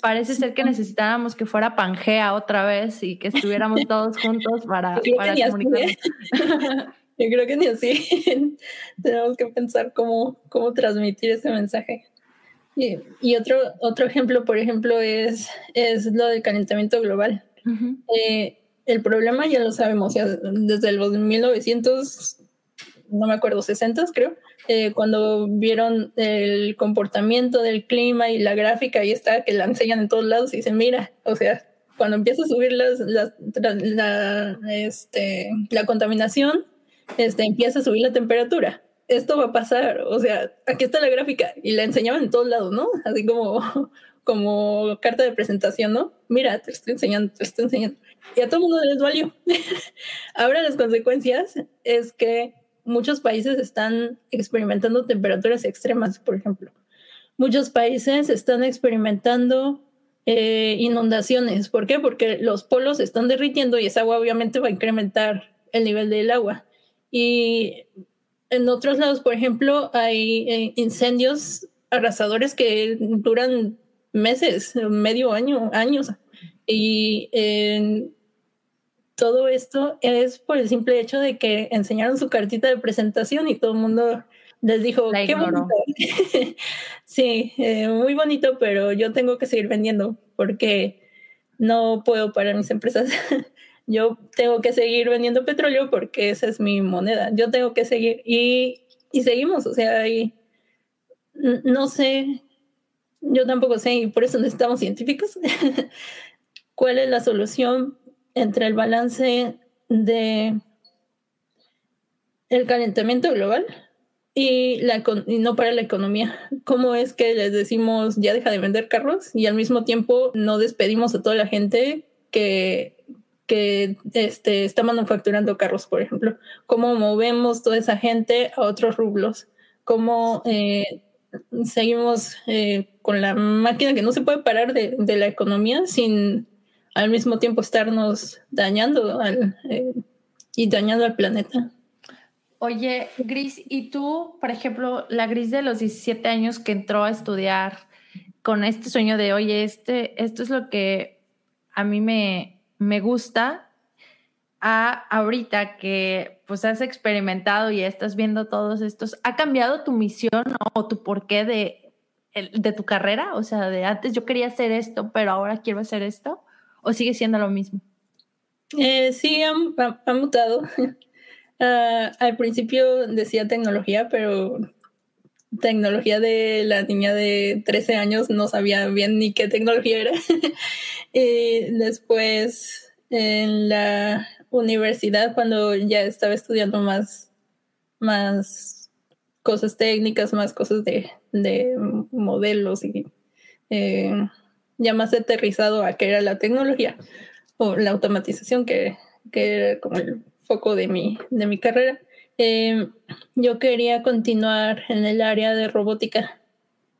Parece ser que necesitábamos que fuera Pangea otra vez y que estuviéramos [LAUGHS] todos juntos para, para comunicar. [LAUGHS] Yo creo que ni así [LAUGHS] tenemos que pensar cómo, cómo transmitir ese mensaje. Y, y, otro, otro ejemplo, por ejemplo, es, es lo del calentamiento global. Eh, el problema ya lo sabemos, desde los 1900, no me acuerdo, 60 creo, eh, cuando vieron el comportamiento del clima y la gráfica, ahí está, que la enseñan en todos lados y dicen, mira, o sea, cuando empieza a subir las, la, este, la contaminación, este, empieza a subir la temperatura. Esto va a pasar, o sea, aquí está la gráfica y la enseñaban en todos lados, ¿no? Así como, [LAUGHS] como carta de presentación, ¿no? Mira, te estoy enseñando, te estoy enseñando. Y a todo el mundo les valió. [LAUGHS] Ahora las consecuencias es que muchos países están experimentando temperaturas extremas, por ejemplo. Muchos países están experimentando eh, inundaciones. ¿Por qué? Porque los polos están derritiendo y esa agua obviamente va a incrementar el nivel del agua. Y en otros lados, por ejemplo, hay eh, incendios arrasadores que duran meses, medio año, años. Y todo esto es por el simple hecho de que enseñaron su cartita de presentación y todo el mundo les dijo, qué bonito. [LAUGHS] sí, eh, muy bonito, pero yo tengo que seguir vendiendo porque no puedo parar mis empresas. [LAUGHS] yo tengo que seguir vendiendo petróleo porque esa es mi moneda. Yo tengo que seguir y, y seguimos, o sea, y, no sé, yo tampoco sé y por eso necesitamos científicos. [LAUGHS] ¿Cuál es la solución entre el balance de el calentamiento global y, la, y no para la economía. [LAUGHS] ¿Cómo es que les decimos ya deja de vender carros y al mismo tiempo no despedimos a toda la gente que, que este, está manufacturando carros, por ejemplo? ¿Cómo movemos toda esa gente a otros rublos? ¿Cómo eh, seguimos eh, con la máquina que no se puede parar de, de, la economía sin al mismo tiempo estarnos dañando eh, y dañando al planeta? Oye, Gris, ¿y tú, por ejemplo, la Gris de los 17 años que entró a estudiar con este sueño de, oye, este, esto es lo que a mí me, me gusta, a ahorita que pues has experimentado y estás viendo todos estos, ¿ha cambiado tu misión o tu porqué de, de tu carrera? O sea, de antes yo quería hacer esto, pero ahora quiero hacer esto, ¿o sigue siendo lo mismo? Eh, sí, ha, mutado. Uh, [LAUGHS] al principio decía tecnología, pero tecnología de la niña de 13 años no sabía bien ni qué tecnología era. [LAUGHS] y después en la universidad, cuando ya estaba estudiando más, más cosas técnicas, más cosas de, de modelos y eh, ya más aterrizado a qué era la tecnología o la automatización, que, que era como el poco de mi, de mi carrera. Em, yo quería continuar en el área de robótica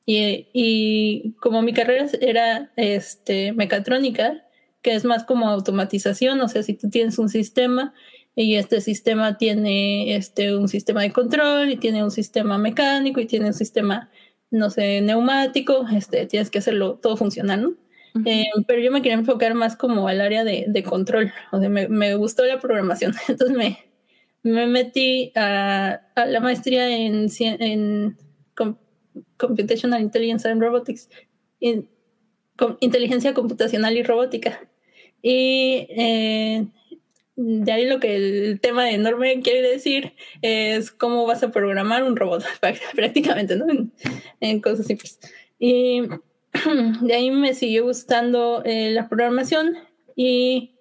y, y, como mi carrera era este, mecatrónica, que es más como automatización, o sea, si tú tienes un sistema y este sistema tiene este, un sistema de control y tiene un sistema mecánico y tiene un sistema, no sé, neumático, este, tienes que hacerlo todo funcionar, ¿no? Eh, pero yo me quería enfocar más como al área de, de control, o sea, me, me, gustó la programación, [LAUGHS] entonces me, me metí a, a la maestría en, en Computational Intelligence and Robotics, con, inteligencia computacional y robótica. Y eh, de ahí lo que el tema de enorme quiere decir es cómo vas a programar un robot, [LAUGHS] prácticamente, ¿no? En, en cosas simples. Y [CLEARS THROAT] de ahí me siguió gustando eh, la programación y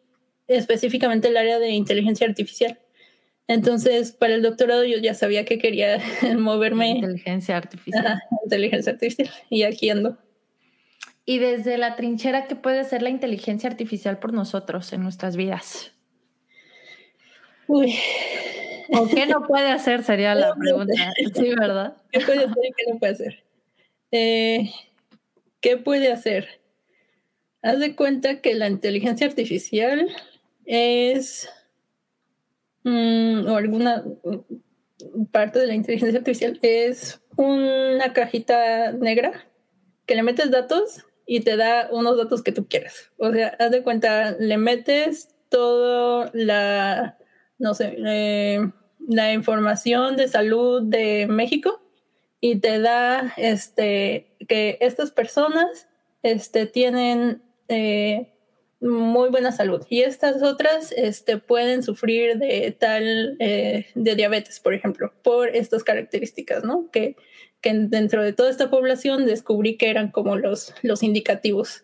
específicamente el área de inteligencia artificial. Entonces, para el doctorado yo ya sabía que quería [LAUGHS] moverme. Inteligencia artificial. inteligencia artificial. Y aquí ando. Y desde la trinchera, ¿qué puede hacer la inteligencia artificial por nosotros en nuestras vidas? Uy. ¿O qué no puede hacer? Sería la pregunta. Sí, ¿verdad? [LAUGHS] ¿Qué puede hacer y qué no puede hacer? Eh, ¿Qué puede hacer? Haz de cuenta que la inteligencia artificial es, mm, o alguna parte de la inteligencia artificial es una cajita negra que le metes datos y te da unos datos que tú quieras. O sea, haz de cuenta, le metes toda la, no sé, eh, la información de salud de México y te da este, que estas personas este, tienen eh, muy buena salud y estas otras este, pueden sufrir de tal, eh, de diabetes, por ejemplo, por estas características, ¿no? Que, que dentro de toda esta población descubrí que eran como los, los indicativos.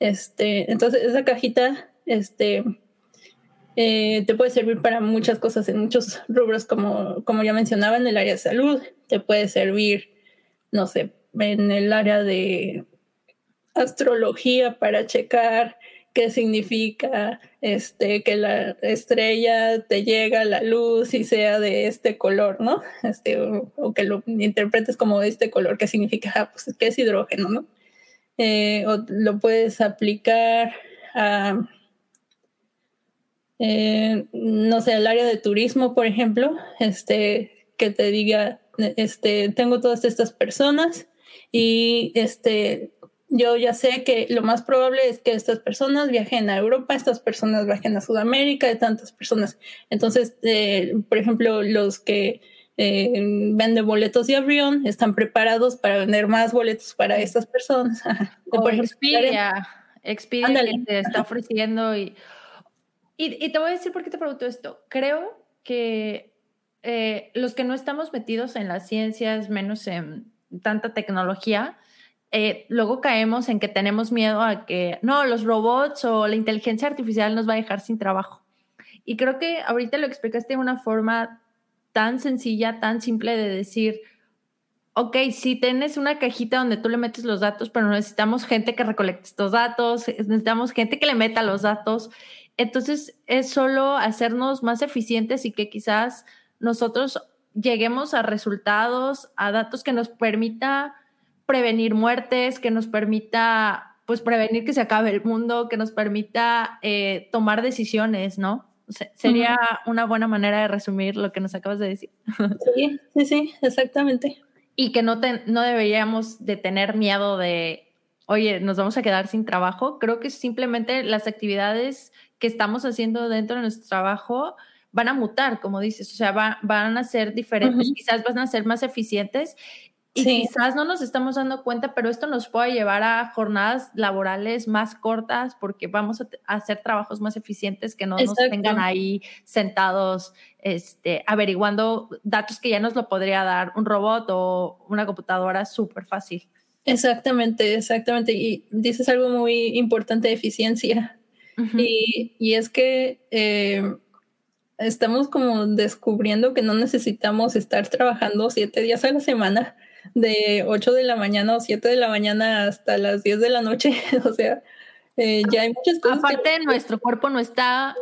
Este, entonces, esa cajita, este, eh, te puede servir para muchas cosas en muchos rubros, como, como ya mencionaba, en el área de salud, te puede servir, no sé, en el área de astrología para checar qué significa este, que la estrella te llega la luz y sea de este color, ¿no? Este, o, que lo interpretes como este color, qué significa, ah, pues que es hidrógeno, ¿no? Eh, o lo puedes aplicar a eh, no sé, el área de turismo, por ejemplo, este, que te diga, este, tengo todas estas personas y este, yo ya sé que lo más probable es que estas personas viajen a Europa, estas personas viajen a Sudamérica, de tantas personas. Entonces, eh, por ejemplo, los que eh, venden boletos de avión están preparados para vender más boletos para estas personas. [LAUGHS] O, por ejemplo, Expedia, Expedia te está ofreciendo y, y, te voy a decir por qué te pregunto esto. Creo que eh, los que no estamos metidos en las ciencias, menos en tanta tecnología, eh, luego caemos en que tenemos miedo a que, no, los robots o la inteligencia artificial nos va a dejar sin trabajo. Y creo que ahorita lo explicaste de una forma tan sencilla, tan simple de decir, ok, si tienes una cajita donde tú le metes los datos, pero necesitamos gente que recolecte estos datos, necesitamos gente que le meta los datos. Entonces es solo hacernos más eficientes y que quizás nosotros lleguemos a resultados, a datos que nos permita prevenir muertes, que nos permita, pues, prevenir que se acabe el mundo, que nos permita eh, tomar decisiones, ¿no? sería una buena manera de resumir lo que nos acabas de decir. [LAUGHS] Sí, sí, sí, exactamente. Y que no, no deberíamos de tener miedo de, oye, nos vamos a quedar sin trabajo. Creo que simplemente las actividades que estamos haciendo dentro de nuestro trabajo van a mutar, como dices, o sea, van a ser diferentes, quizás van a ser más eficientes y quizás no nos estamos dando cuenta, pero esto nos puede llevar a jornadas laborales más cortas porque vamos a hacer trabajos más eficientes que no nos tengan ahí sentados este, averiguando datos que ya nos lo podría dar un robot o una computadora súper fácil. Exactamente, exactamente. Y dices algo muy importante de eficiencia. Y, y, es que eh, estamos como descubriendo que no necesitamos estar trabajando siete días a la semana de 8 de la mañana o 7 de la mañana hasta las 10 de la noche. [LAUGHS] o sea, eh, ya hay muchas cosas. Aparte, nuestro cuerpo no está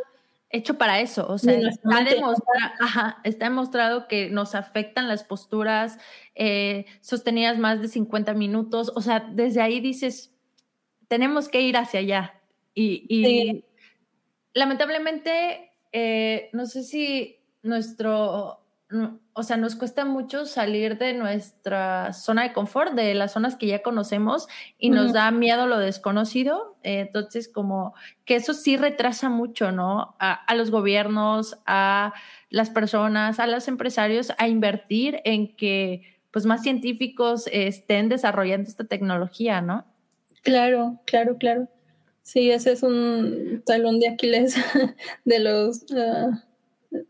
hecho para eso. O sea, está, demostrado, está demostrado que nos afectan las posturas eh, sostenidas más de 50 minutos. O sea, desde ahí dices, tenemos que ir hacia allá. Y, lamentablemente, eh, no sé si nuestro o sea, nos cuesta mucho salir de nuestra zona de confort, de las zonas que ya conocemos y nos da miedo lo desconocido. entonces, como que eso sí retrasa mucho, ¿no? A, los gobiernos, a las personas, a los empresarios a invertir en que pues más científicos estén desarrollando esta tecnología, ¿no? Claro, claro, claro. Sí, ese es un talón de Aquiles [LAUGHS] de los... Ah,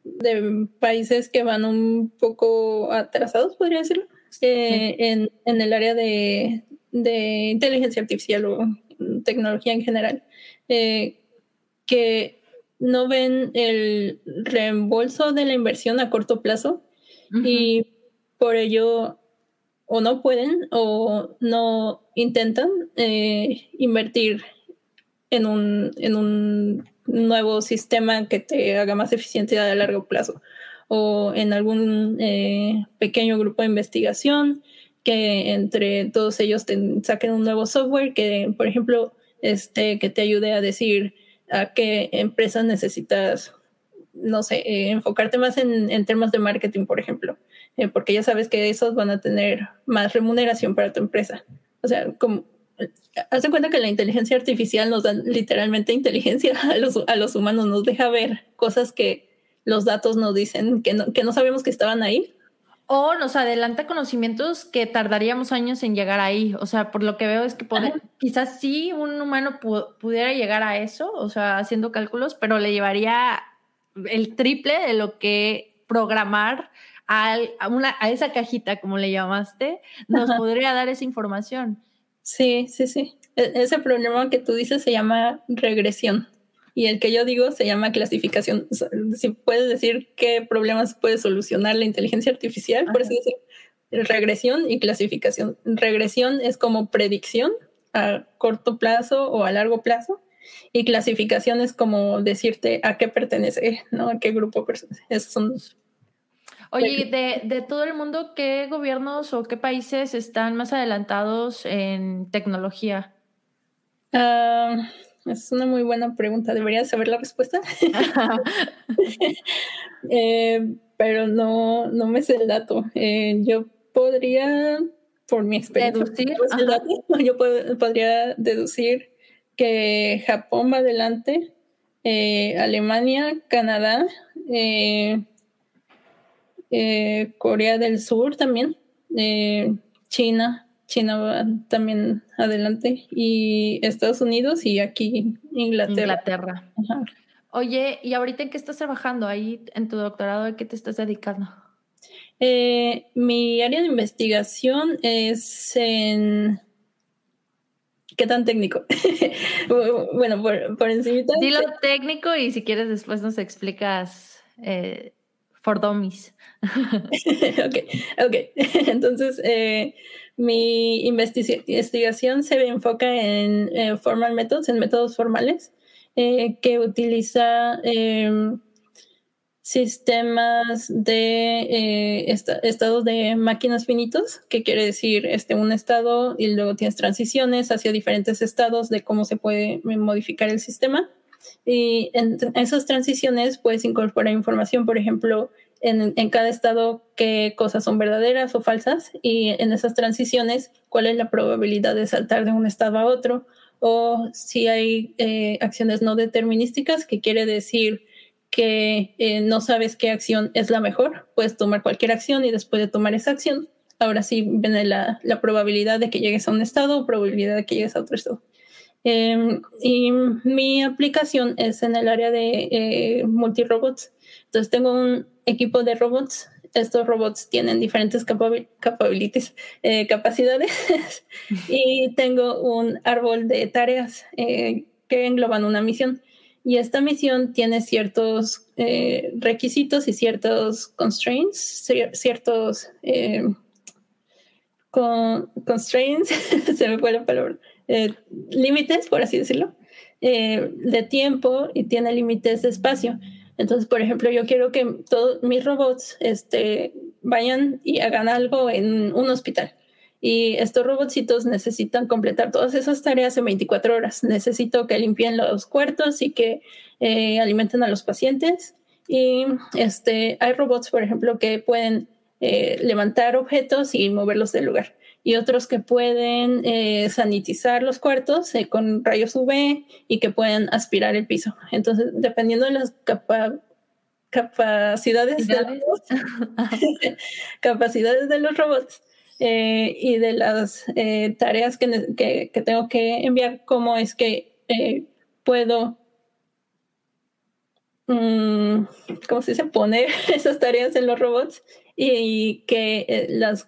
de países que van un poco atrasados, podría decirlo, eh, en, en, el área de, de, inteligencia artificial o tecnología en general, eh, que no ven el reembolso de la inversión a corto plazo y por ello o no pueden o no intentan eh, invertir en un, en un nuevo sistema que te haga más eficiente a largo plazo o en algún eh, pequeño grupo de investigación que entre todos ellos te saquen un nuevo software que, por ejemplo, este, que te ayude a decir a qué empresas necesitas, no sé, eh, enfocarte más en, en, temas de marketing, por ejemplo, eh, porque ya sabes que esos van a tener más remuneración para tu empresa. O sea, como haz de cuenta que la inteligencia artificial nos da literalmente inteligencia [LAUGHS] a los, a los humanos, nos deja ver cosas que los datos nos dicen que no, que no sabemos que estaban ahí. O nos adelanta conocimientos que tardaríamos años en llegar ahí. O sea, por lo que veo es que quizás sí un humano pudiera llegar a eso, o sea, haciendo cálculos, pero le llevaría el triple de lo que programar a, una, a esa cajita, como le llamaste, nos podría dar esa información. Sí, sí, sí. E, ese problema que tú dices se llama regresión y el que yo digo se llama clasificación. Si puedes decir qué problemas puede solucionar la inteligencia artificial, por así decirlo, regresión y clasificación. Regresión es como predicción a corto plazo o a largo plazo y clasificación es como decirte a qué pertenece, ¿no? A qué grupo pertenece. Esos son Oye, de, de, todo el mundo, ¿qué gobiernos o qué países están más adelantados en tecnología? Ah, es una muy buena pregunta. Debería saber la respuesta. [LAUGHS] [LAUGHS] Eh, pero no, no me sé el dato. Eh, yo podría por mi experiencia. Deducir. [LAUGHS] Yo podría deducir que Japón va adelante, eh, Alemania, Canadá, eh, eh, Corea del Sur también, China, China va también adelante, y Estados Unidos y aquí Inglaterra. Inglaterra. Oye, ¿y ahorita en qué estás trabajando ahí en tu doctorado? ¿A qué te estás dedicando? mi área de investigación es en ¿Qué tan técnico? [LAUGHS] bueno, por, por encima. Dilo técnico y si quieres después nos explicas eh, for dummies. [LAUGHS] ok, ok. [LAUGHS] Entonces, eh, mi investigación se enfoca en eh, formal methods, en métodos formales, que utiliza em, sistemas de eh, estados de máquinas finitos, que quiere decir este, un estado y luego tienes transiciones hacia diferentes estados de cómo se puede modificar el sistema. Y en esas transiciones puedes incorporar información, por ejemplo, en, cada estado qué cosas son verdaderas o falsas y en esas transiciones cuál es la probabilidad de saltar de un estado a otro o si hay eh, acciones no determinísticas, que quiere decir que eh, no sabes qué acción es la mejor, puedes tomar cualquier acción y después de tomar esa acción, ahora sí viene la, la probabilidad de que llegues a un estado o probabilidad de que llegues a otro estado. Em, y mi aplicación es en el área de eh, multirobots. Entonces tengo un equipo de robots. Estos robots tienen diferentes eh, capacidades [LAUGHS] y tengo un árbol de tareas eh, que engloban una misión. Y esta misión tiene ciertos eh, requisitos y ciertos constraints, ciertos constraints, [LAUGHS] se me fue la palabra, eh, límites, por así decirlo, de tiempo y tiene límites de espacio. Entonces, por ejemplo, yo quiero que todos mis robots este, vayan y hagan algo en un hospital. Y estos robotcitos necesitan completar todas esas tareas en 24 horas. Necesito que limpien los cuartos y que eh, alimenten a los pacientes. Y este, hay robots, por ejemplo, que pueden eh, levantar objetos y moverlos del lugar. Y otros que pueden eh, sanitizar los cuartos con rayos UV y que pueden aspirar el piso. Entonces, dependiendo de las capacidades de los, [LAUGHS] [LAUGHS] capacidades de los robots, eh, y de las eh, tareas que, que, tengo que enviar, cómo es que eh, puedo, um, ¿cómo se dice?, poner [LAUGHS] esas tareas en los robots y, que las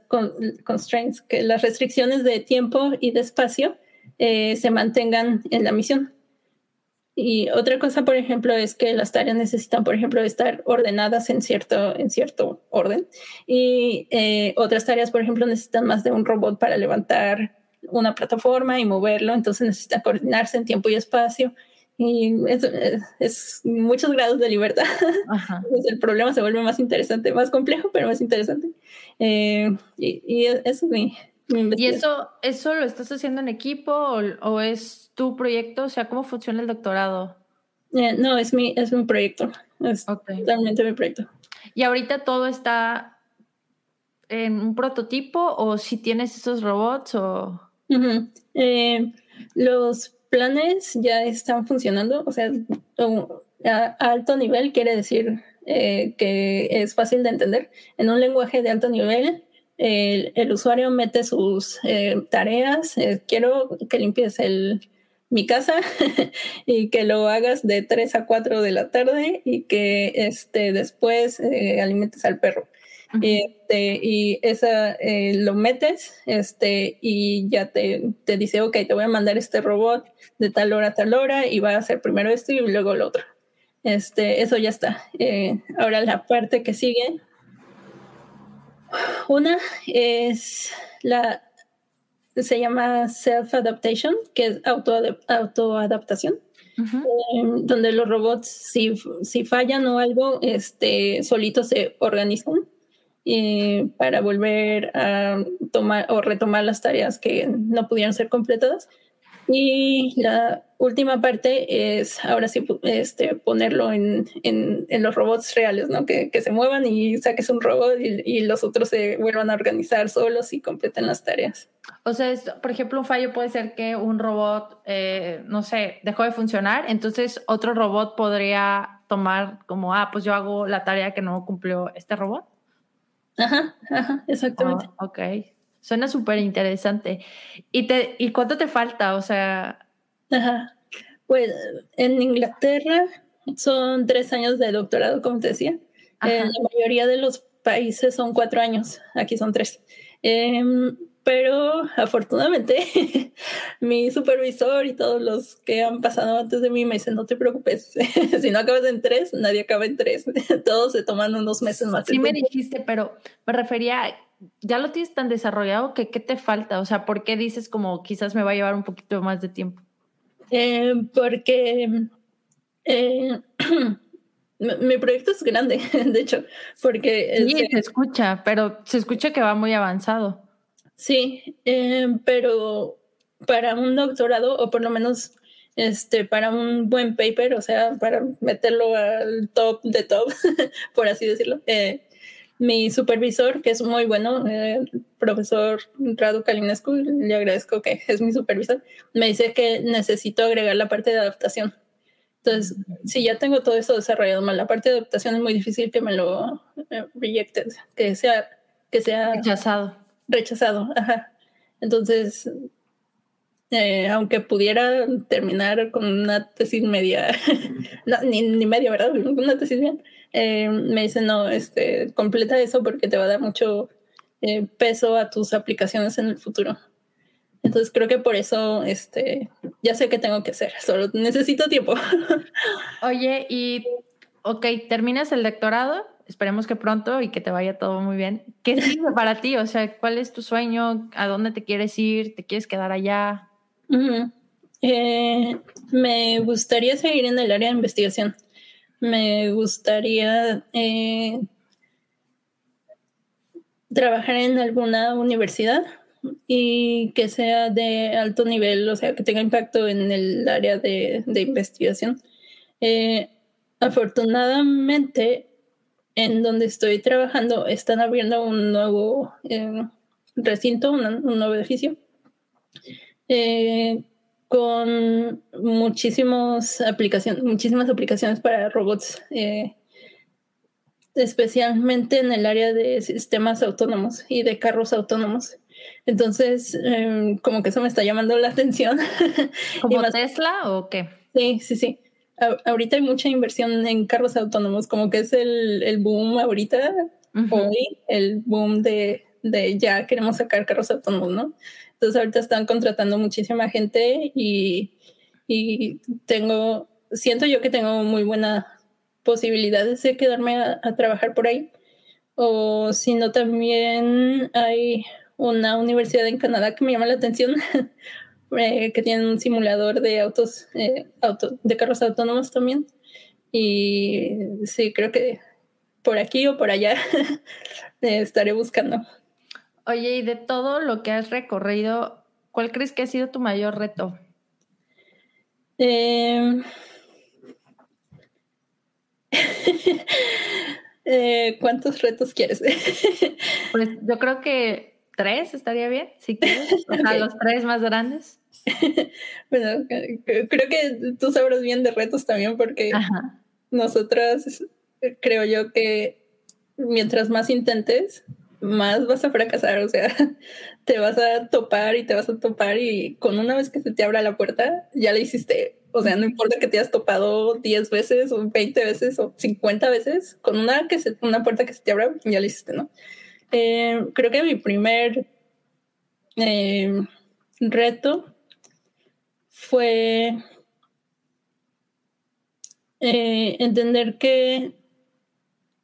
constraints, que las restricciones de tiempo y de espacio se mantengan en la misión. Y otra cosa, por ejemplo, es que las tareas necesitan, por ejemplo, estar ordenadas en cierto, en cierto orden. Y eh, otras tareas, por ejemplo, necesitan más de un robot para levantar una plataforma y moverlo. Entonces necesita coordinarse en tiempo y espacio. Y es, es, muchos grados de libertad. [LAUGHS] el problema se vuelve más interesante, más complejo, pero más interesante. Eh, y, y, eso es mi, ¿Y eso, eso lo estás haciendo en equipo o, es tu proyecto? O sea, ¿cómo funciona el doctorado? Eh, no, es mi, es mi proyecto. Es totalmente mi proyecto. ¿Y ahorita todo está en un prototipo o si tienes esos robots o...? Eh, los planes ya están funcionando, o sea, a alto nivel quiere decir eh, que es fácil de entender. En un lenguaje de alto nivel el, usuario mete sus eh, tareas, eh, quiero que limpies el, mi casa [LAUGHS] y que lo hagas de 3 a 4 de la tarde y que este, después eh, alimentes al perro. Este, y esa lo metes este, y ya te, te, dice, ok, te voy a mandar este robot de tal hora a tal hora y va a hacer primero esto y luego lo otro. Este, eso ya está. ahora la parte que sigue una es la, se llama self-adaptation, que es auto, autoadaptación, em, donde los robots, si, si, fallan o algo, este, solitos se organizan eh, para volver a tomar o retomar las tareas que no pudieron ser completadas. Y la última parte es ahora sí este, ponerlo en, en, en los robots reales, ¿no? Que, que, se muevan y saques un robot y, los otros se vuelvan a organizar solos y completen las tareas. O sea, es, por ejemplo, un fallo puede ser que un robot, eh, no sé, dejó de funcionar, entonces otro robot podría tomar como, ah, pues yo hago la tarea que no cumplió este robot. Ajá, ajá, exactamente. Oh, ok, suena súper interesante. ¿Y, te, ¿Y cuánto te falta? O sea... Ajá. Pues en Inglaterra son tres años de doctorado, como te decía. En la mayoría de los países son cuatro años, aquí son tres. Eh, pero afortunadamente [LAUGHS] mi supervisor y todos los que han pasado antes de mí me dicen, no te preocupes, [LAUGHS] si no acabas en tres, nadie acaba en tres, [LAUGHS] todos se toman unos meses más. Sí me dijiste, pero me refería, ya lo tienes tan desarrollado que qué te falta, o sea, ¿por qué dices como quizás me va a llevar un poquito más de tiempo? Eh, porque eh, [CLEARS THROAT] mi proyecto es grande, de hecho, porque... Sí, se escucha, pero se escucha que va muy avanzado. Sí, eh, pero para un doctorado o por lo menos este, para un buen paper, o sea, para meterlo al top de top, [LAUGHS] por así decirlo, eh, mi supervisor, que es muy bueno, eh, el profesor Radu Kalinescu, le agradezco que es mi supervisor, me dice que necesito agregar la parte de adaptación. Entonces, si ya tengo todo eso desarrollado mal, la parte de adaptación es muy difícil que me lo rejected, que sea, que sea rechazado rechazado. Ajá. Entonces, eh, aunque pudiera terminar con una tesis media, [LAUGHS] ni, ni, media, ¿verdad? Una tesis bien, eh, me dicen, no, este, completa eso porque te va a dar mucho eh, peso a tus aplicaciones en el futuro. Entonces creo que por eso este, ya sé qué tengo que hacer, [LAUGHS] solo necesito tiempo. Oye, y, ok, terminas el doctorado esperemos que pronto y que te vaya todo muy bien. ¿Qué [LAUGHS] sigue para ti? O sea, ¿cuál es tu sueño? ¿A dónde te quieres ir? ¿Te quieres quedar allá? eh, me gustaría seguir en el área de investigación. Me gustaría eh, trabajar en alguna universidad y que sea de alto nivel, o sea, que tenga impacto en el área de, de investigación. Eh, afortunadamente, en donde estoy trabajando están abriendo un nuevo eh, recinto, un nuevo edificio, eh, con muchísimos aplicaciones, muchísimas aplicaciones para robots, eh, especialmente en el área de sistemas autónomos y de carros autónomos. Entonces, como que eso me está llamando la [LAUGHS] atención. ¿Como Tesla o qué? Sí, sí, sí ahorita hay mucha inversión en carros autónomos, como que es el, el boom ahorita, hoy, el boom de, de, ya queremos sacar carros autónomos, ¿no? Entonces ahorita están contratando muchísima gente y, y tengo, siento yo que tengo muy buena posibilidad de quedarme a, a trabajar por ahí. O si no, también hay una universidad en Canadá que me llama la atención [LAUGHS] Eh, que tienen un simulador de autos, eh, auto, de carros autónomos también. Y sí, creo que por aquí o por allá [LAUGHS] estaré buscando. Oye, y de todo lo que has recorrido, ¿cuál crees que ha sido tu mayor reto? Em, [LAUGHS] eh, ¿Cuántos retos quieres? [LAUGHS] pues yo creo que tres estaría bien, si quieres. O sea, los tres más grandes. [LAUGHS] bueno, creo que tú sabrás bien de retos también porque nosotras creo yo que mientras más intentes, más vas a fracasar, o sea, [LAUGHS] te vas a topar y te vas a topar y con una vez que se te abra la puerta, ya la hiciste. O sea, no importa que te hayas topado 10 veces o 20 veces o 50 veces, con una, que se, una puerta que se te abra, ya la hiciste, ¿no? Eh, creo que mi primer eh, reto fue eh, entender que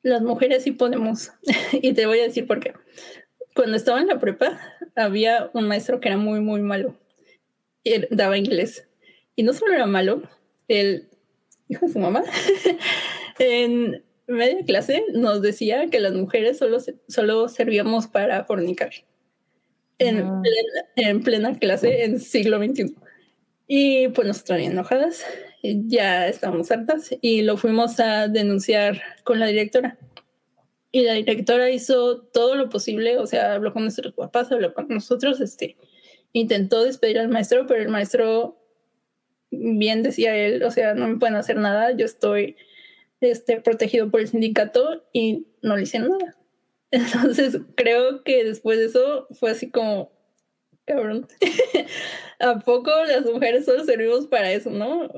las mujeres sí podemos. [LAUGHS] y te voy a decir por qué. Cuando estaba en la prepa, había un maestro que era muy, muy malo. Y él daba inglés. Y no solo era malo, el hijo de su mamá, [LAUGHS] en media clase nos decía que las mujeres solo, solo servíamos para fornicar. En, ah. plena, en plena clase en siglo XXI. Y pues nos traían enojadas, ya estábamos hartas y lo fuimos a denunciar con la directora. Y la directora hizo todo lo posible, o sea, habló con nuestros papás, habló con nosotros, este, intentó despedir al maestro, pero el maestro, bien decía él, o sea, no me pueden hacer nada, yo estoy este, protegido por el sindicato y no le hicieron nada. [LAUGHS] Entonces, creo que después de eso fue así como, cabrón, [LAUGHS] ¿a poco las mujeres solo servimos para eso, no?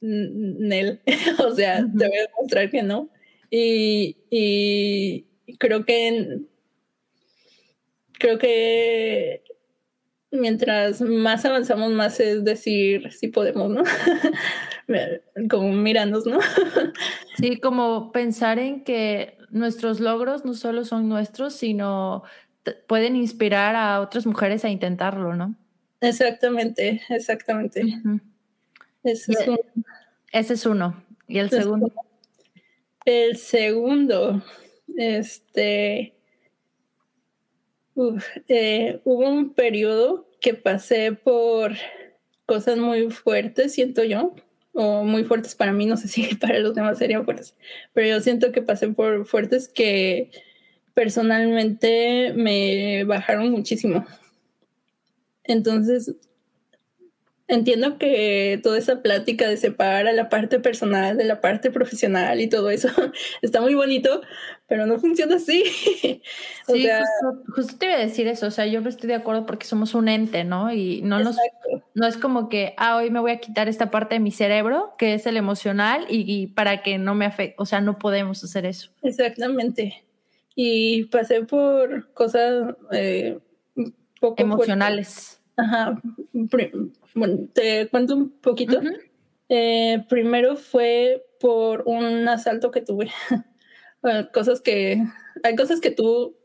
Nel, [LAUGHS] o sea, te voy a demostrar que no. Y, y creo que creo que mientras más avanzamos, más es decir si podemos, ¿no? [LAUGHS] como mirarnos, ¿no? [LAUGHS] sí, como pensar en que nuestros logros no solo son nuestros, sino pueden inspirar a otras mujeres a intentarlo, ¿no? Exactamente, exactamente. ese, es uno. ese es uno. ¿Y el segundo? El segundo, este, eh, hubo un periodo que pasé por cosas muy fuertes, siento yo, o muy fuertes para mí, no sé [LAUGHS] si para los demás serían fuertes, pero yo siento que pasé por fuertes que personalmente me bajaron muchísimo. Entonces, entiendo que toda esa plática de separar a la parte personal de la parte profesional y todo eso [LAUGHS] está muy bonito, pero no funciona así. [LAUGHS] sí, justo, te iba a decir eso, o sea, yo no estoy de acuerdo porque somos un ente, ¿no? Y no nos, no es como que, ah, hoy me voy a quitar esta parte de mi cerebro, que es el emocional, y, para que no me afecte, o sea, no podemos hacer eso. Exactamente. Y pasé por cosas eh, poco emocionales. Ajá. Bueno, te cuento un poquito. Eh, primero fue por un asalto que tuve. [LAUGHS] cosas que. Hay cosas que tú.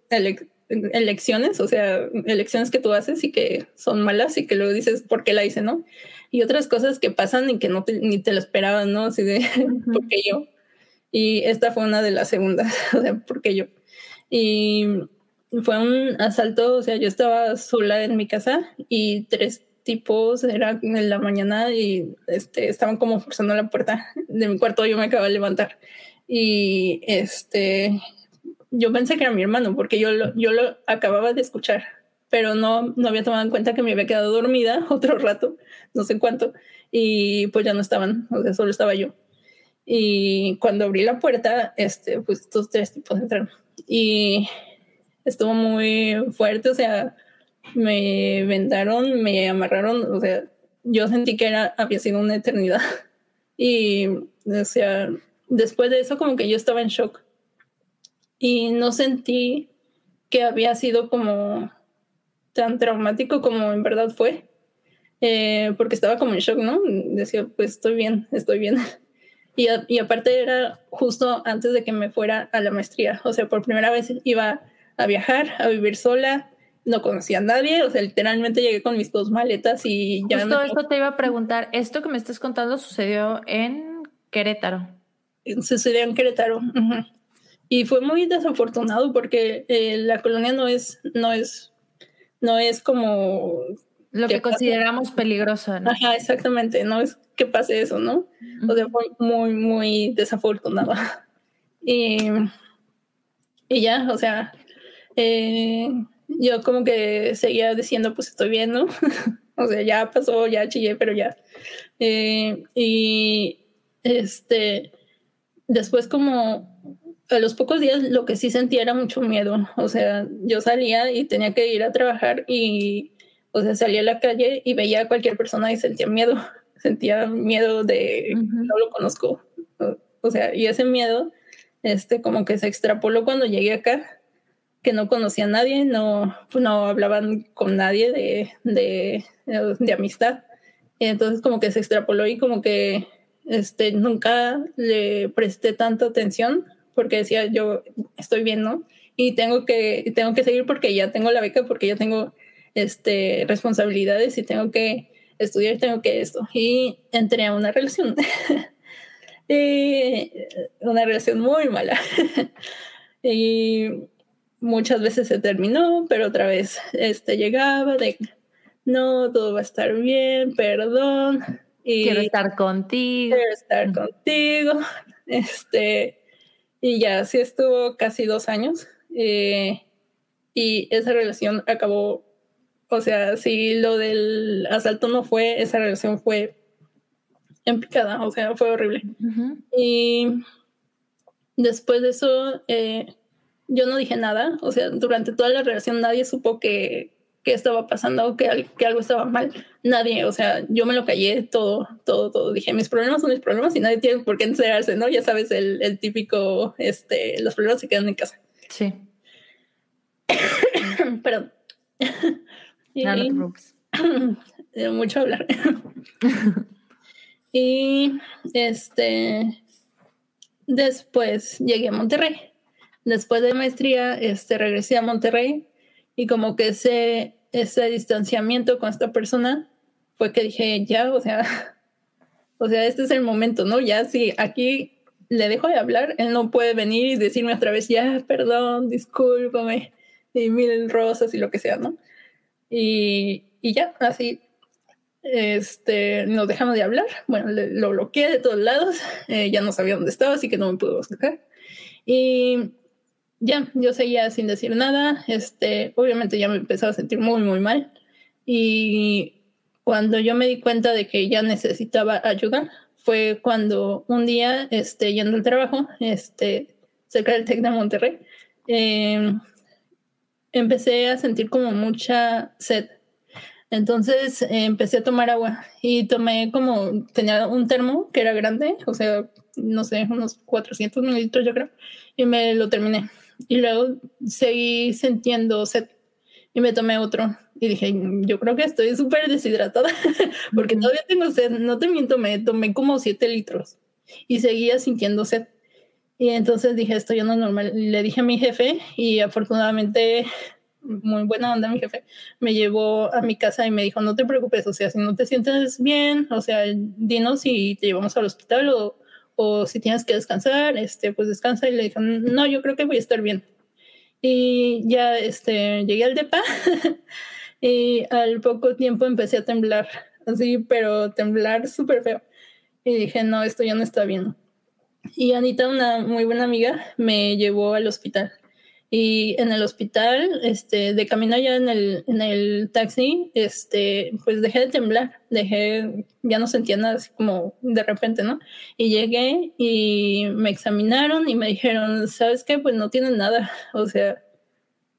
elecciones, o sea, elecciones que tú haces y que son malas y que luego dices por qué la hice, ¿no? Y otras cosas que pasan y que no ni te lo esperaban, ¿no? Así de, [LAUGHS] ¿por qué yo? Y esta fue una de las segundas, [LAUGHS] o sea, ¿por qué yo? Y fue un asalto, o sea, yo estaba sola en mi casa y tres tipos, era en la mañana y este, estaban como forzando la puerta de mi cuarto, yo me acababa de levantar y este, yo pensé que era mi hermano porque yo lo, yo lo acababa de escuchar, pero no, no había tomado en cuenta que me había quedado dormida [LAUGHS] otro rato, no sé cuánto, y pues ya no estaban, o sea, solo estaba yo. Y cuando abrí la puerta, este, pues estos tres tipos entraron y estuvo muy fuerte, o sea, me vendaron, me amarraron, o sea, yo sentí que era, había sido una eternidad. [LAUGHS] Y, o sea, después de eso como que yo estaba en shock. Y no sentí que había sido como tan traumático como en verdad fue. Eh, porque estaba como en shock, ¿no? Decía, pues estoy bien, estoy bien. [LAUGHS] Y, y aparte era justo antes de que me fuera a la maestría. O sea, por primera vez iba a viajar, a vivir sola, no conocía a nadie, o sea, literalmente llegué con mis dos maletas y ya... Justo esto te iba a preguntar, ¿esto que me estás contando sucedió en Querétaro? Sucedió en Querétaro. Y fue muy desafortunado porque eh, la colonia no es, no es, no es como... Lo que, consideramos peligroso, ¿no? Ajá, exactamente, no es que pase eso, ¿no? O sea, fue muy, muy desafortunado. [LAUGHS] Y, y ya, o sea, eh, yo como que seguía diciendo, pues estoy bien, ¿no? [LAUGHS] o sea, ya pasó, ya chillé, pero ya. Eh, y este, después como a los pocos días lo que sí sentía era mucho miedo. O sea, yo salía y tenía que ir a trabajar y, o sea, salía a la calle y veía a cualquier persona y sentía miedo. [LAUGHS] Sentía miedo de no lo conozco. O, sea, y ese miedo, este, como que se extrapoló cuando llegué acá que no conocía a nadie, no, no hablaban con nadie de, de, de amistad. entonces como que se extrapoló y como que este, nunca le presté tanta atención porque decía yo estoy bien, ¿no? Y tengo que, tengo que seguir porque ya tengo la beca, porque ya tengo este, responsabilidades y tengo que estudiar, tengo que esto. Y entré a una relación. [LAUGHS] y una relación muy mala. [LAUGHS] y muchas veces se terminó, pero otra vez este, llegaba de, no, todo va a estar bien, perdón, Y quiero estar contigo. Quiero estar contigo. Este, y ya así estuvo casi dos años. Eh, y esa relación acabó, o sea, si lo del asalto no fue, esa relación fue en picada, o sea, fue horrible. Y después de eso, eh, yo no dije nada, o sea, durante toda la relación nadie supo que, que estaba pasando o que, que, algo estaba mal. Nadie, o sea, yo me lo callé todo, todo, todo. Dije, mis problemas son mis problemas y nadie tiene por qué enterarse, ¿no? Ya sabes, el, el típico, este, los problemas se quedan en casa. Sí. [COUGHS] Perdón. no, [COUGHS] mucho hablar. [LAUGHS] Y este, después llegué a Monterrey. Después de maestría, este, regresé a Monterrey y como que ese, ese distanciamiento con esta persona fue que dije, ya, o sea, [LAUGHS] o sea, este es el momento, ¿no? Ya si aquí le dejo de hablar, él no puede venir y decirme otra vez, ya, perdón, discúlpame, y miren rosas y lo que sea, ¿no? Y, y ya, así este, nos dejamos de hablar. Bueno, lo bloqueé de todos lados. Eh, ya no sabía dónde estaba, así que no me pudo buscar. Y ya, yo seguía sin decir nada. Este, obviamente ya me empezaba a sentir muy, muy mal. Y cuando yo me di cuenta de que ya necesitaba ayuda, fue cuando un día, este, yendo al trabajo, este, cerca del TEC de Monterrey, em, empecé a sentir como mucha sed entonces eh, empecé a tomar agua y tomé como, tenía un termo que era grande, o sea, no sé, unos 400 mililitros yo creo, y me lo terminé. Y luego seguí sintiendo sed y me tomé otro. Y dije, yo creo que estoy súper deshidratada [LAUGHS] porque todavía tengo sed. No te miento, me tomé como 7 litros y seguía sintiendo sed. Y entonces dije, esto ya no es normal. Le dije a mi jefe y afortunadamente muy buena onda mi jefe, me llevó a mi casa y me dijo, no te preocupes, o sea, si no te sientes bien, o sea, dinos si te llevamos al hospital o, o si tienes que descansar, este, pues descansa. Y le dije, no, yo creo que voy a estar bien. Y ya este, llegué al DEPA [LAUGHS] y al poco tiempo empecé a temblar, así, pero temblar súper feo. Y dije, no, esto ya no está bien. Y Anita, una muy buena amiga, me llevó al hospital. Y en el hospital, este, de camino ya en el, en el taxi, este, pues dejé de temblar, dejé, ya no sentía nada así como de repente, ¿no? Y llegué y me examinaron y me dijeron, ¿sabes qué? Pues no tienes nada. [LAUGHS] O sea,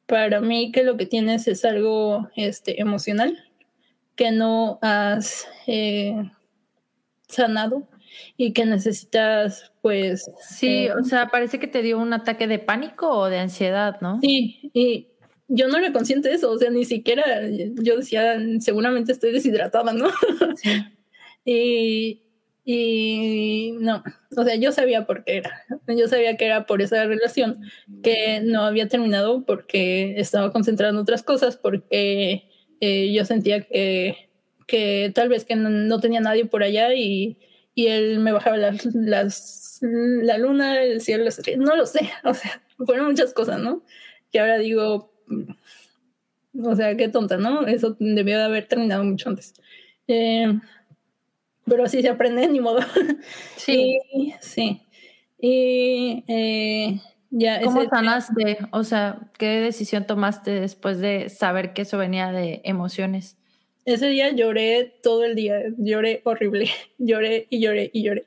para mí que lo que tienes es algo este, emocional que no has eh, sanado y que necesitas, pues... Sí, eh, o sea, parece que te dio un ataque de pánico o de ansiedad, ¿no? Sí, y yo no era consciente de eso, o sea, ni siquiera yo decía, seguramente estoy deshidratada, ¿no? Sí. [LAUGHS] y, y no, o sea, yo sabía por qué era. Yo sabía que era por esa relación que no había terminado porque estaba concentrada en otras cosas, porque eh, yo sentía que, que tal vez que no, tenía nadie por allá y, y él me bajaba las, las, la luna, el cielo, las no lo sé, [LAUGHS] o sea, fueron muchas cosas, ¿no? Que ahora digo, o sea, qué tonta, ¿no? Eso debió de haber terminado mucho antes. Eh, pero así se aprende, ni modo. [LAUGHS] Sí. y, sí. Y eh, ya. ¿Cómo sanaste? O sea, ¿qué decisión tomaste después de saber que eso venía de emociones? Ese día lloré todo el día, lloré horrible, [LAUGHS] lloré y lloré y lloré.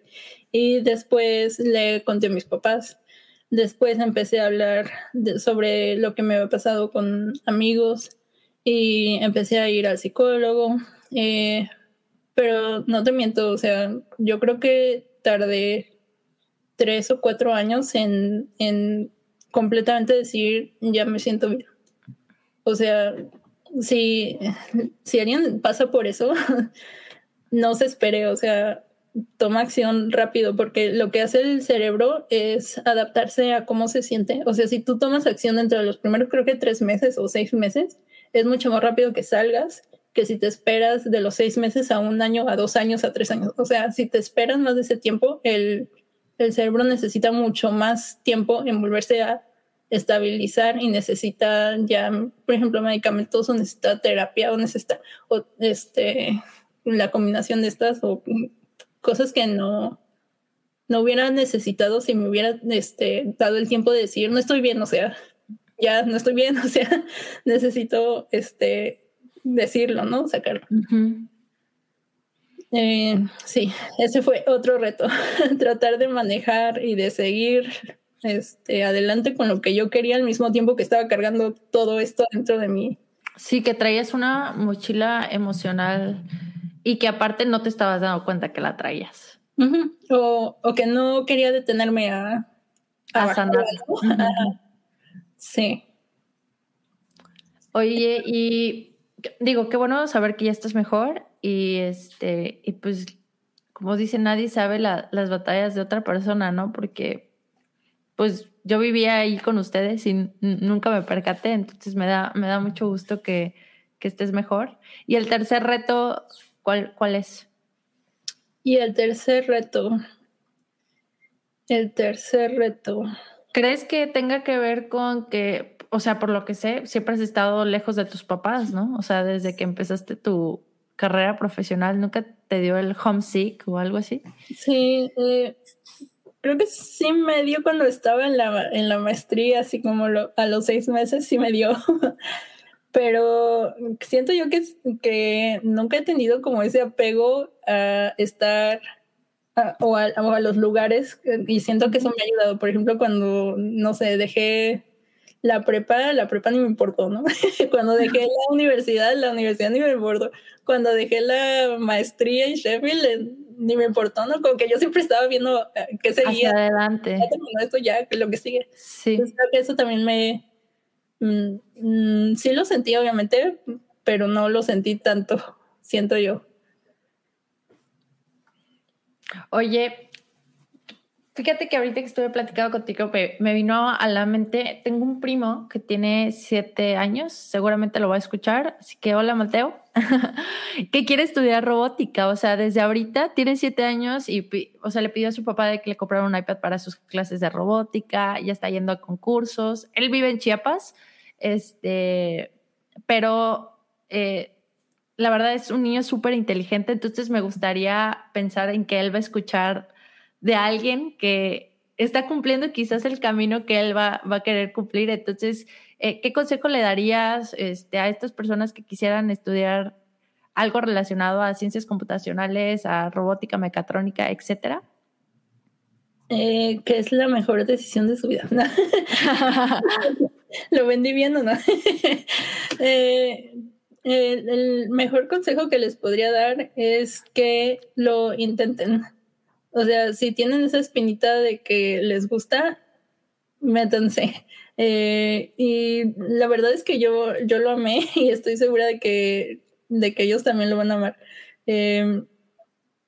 Y después le conté a mis papás. Después empecé a hablar sobre lo que me había pasado con amigos y empecé a ir al psicólogo. Eh, pero no te miento, o sea, yo creo que tardé tres o cuatro años en, en completamente decir, ya me siento bien. O sea, si, si alguien pasa por eso, [LAUGHS] no se espere, o sea, toma acción rápido, porque lo que hace el cerebro es adaptarse a cómo se siente. O sea, si tú tomas acción dentro de los primeros, creo que tres meses o seis meses, es mucho más rápido que salgas que si te esperas de los seis meses a un año, a dos años, a tres años. O sea, si te esperas más de ese tiempo, el, el cerebro necesita mucho más tiempo en volverse a estabilizar y necesita ya, por ejemplo, medicamentos o necesita terapia o necesita, o este, la combinación de estas o cosas que no, no hubiera necesitado si me hubiera este, dado el tiempo de decir, no estoy bien, o sea, ya no estoy bien, [LAUGHS] o sea, necesito este, decirlo, ¿no? Sacarlo. Eh, sí, ese fue otro reto, [LAUGHS] tratar de manejar y de seguir este, adelante con lo que yo quería al mismo tiempo que estaba cargando todo esto dentro de mí. Sí, que traías una mochila emocional y que aparte no te estabas dando cuenta que la traías. o, o, que no quería detenerme a, a, sanar. sí. Oye, y digo, qué bueno saber que ya estás mejor y este, y pues, como dice, nadie sabe las batallas de otra persona, ¿no? Porque, pues, yo vivía ahí con ustedes y nunca me percaté, entonces me da, me da mucho gusto que, que estés mejor. Y el tercer reto, ¿cuál, cuál es? Y el tercer reto, el tercer reto. ¿Crees que tenga que ver con que, o sea, por lo que sé, siempre has estado lejos de tus papás, ¿no? O sea, desde que empezaste tu carrera profesional, ¿nunca te dio el homesick o algo así? Sí, eh, creo que sí me dio cuando estaba en la, en la maestría, así como a los seis meses, sí me dio. [LAUGHS] Pero siento yo que, que nunca he tenido como ese apego a estar o, a, los lugares y siento que eso me ha ayudado. Por ejemplo, cuando, no sé, dejé la prepa, la prepa ni me importó, ¿no? [LAUGHS] Cuando dejé la universidad, la universidad ni me importó. Cuando dejé la maestría en Sheffield, ni me importó, ¿no? Como que yo siempre estaba viendo eh, qué seguía. Hacia adelante. Ya esto ya, lo que sigue. Sí. creo que eso también me... Mm, mm, sí lo sentí, obviamente, pero no lo sentí tanto, [LAUGHS] siento yo. Oye, Fíjate que ahorita que estuve platicando contigo, me vino a la mente, tengo un primo que tiene siete años, seguramente lo va a escuchar, así que hola Mateo, [LAUGHS] que quiere estudiar robótica, o sea, desde ahorita tiene siete años y, o sea, le pidió a su papá de que le comprara un iPad para sus clases de robótica, ya está yendo a concursos, él vive en Chiapas, este, pero eh, la verdad es un niño súper inteligente, entonces me gustaría pensar en que él va a escuchar de alguien que está cumpliendo quizás el camino que él va, va a querer cumplir. Entonces, eh, ¿qué consejo le darías este, a estas personas que quisieran estudiar algo relacionado a ciencias computacionales, a robótica, mecatrónica, etcétera? Eh, que es la mejor decisión de su vida. [LAUGHS] Lo vendí bien o no. Eh, el mejor consejo que les podría dar es que lo intenten. O sea, si tienen esa espinita de que les gusta, métanse. Eh, y la verdad es que yo, yo lo amé [LAUGHS] y estoy segura de que, de que ellos también lo van a amar. Em,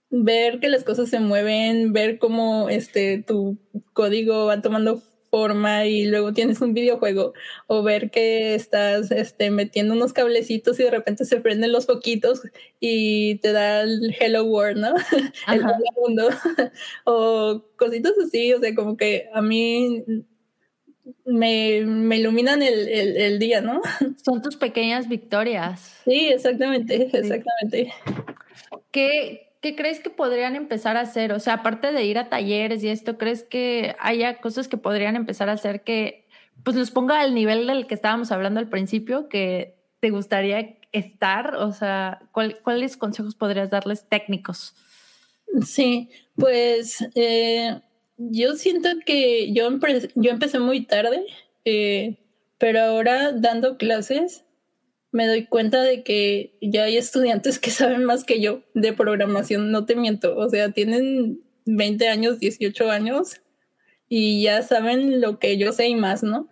ver que las cosas se mueven, ver cómo este, tu código va tomando forma y luego tienes un videojuego o ver que estás este, metiendo unos cablecitos y de repente se prenden los foquitos y te da el Hello World, ¿no? [LAUGHS] el mundo [LAUGHS] o cositas así, o sea, como que a mí me, me iluminan el, el, día, ¿no? [LAUGHS] Son tus pequeñas victorias. Sí, exactamente, exactamente. ¿Qué, ¿qué crees que podrían empezar a hacer? O sea, aparte de ir a talleres y esto, ¿crees que haya cosas que podrían empezar a hacer que pues los ponga al nivel del que estábamos hablando al principio, que te gustaría estar? O sea, ¿cuáles consejos podrías darles técnicos? Sí, pues eh, yo siento que yo, yo empecé muy tarde, eh, pero ahora dando clases me doy cuenta de que ya hay estudiantes que saben más que yo de programación, no te miento, o sea, tienen 20 años, 18 años y ya saben lo que yo sé y más, ¿no?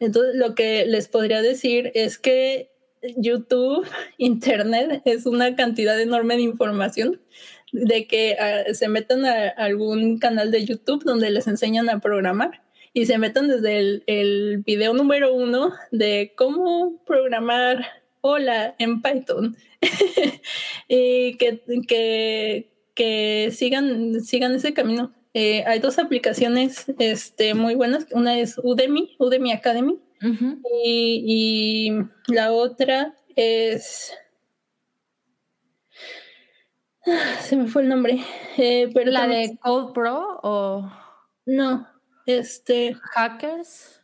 Entonces, lo que les podría decir es que YouTube, [LAUGHS] Internet, es una cantidad enorme de información, de que ah, se metan a algún canal de YouTube donde les enseñan a programar y se metan desde el, el video número uno de cómo programar hola en Python [LAUGHS] y que, que, que, sigan, sigan ese camino. Eh, hay dos aplicaciones este, muy buenas. Una es Udemy, Udemy Academy, y, y, la otra es se me fue el nombre. Eh, pero ¿La de Code Pro o...? No, este... ¿Hackers?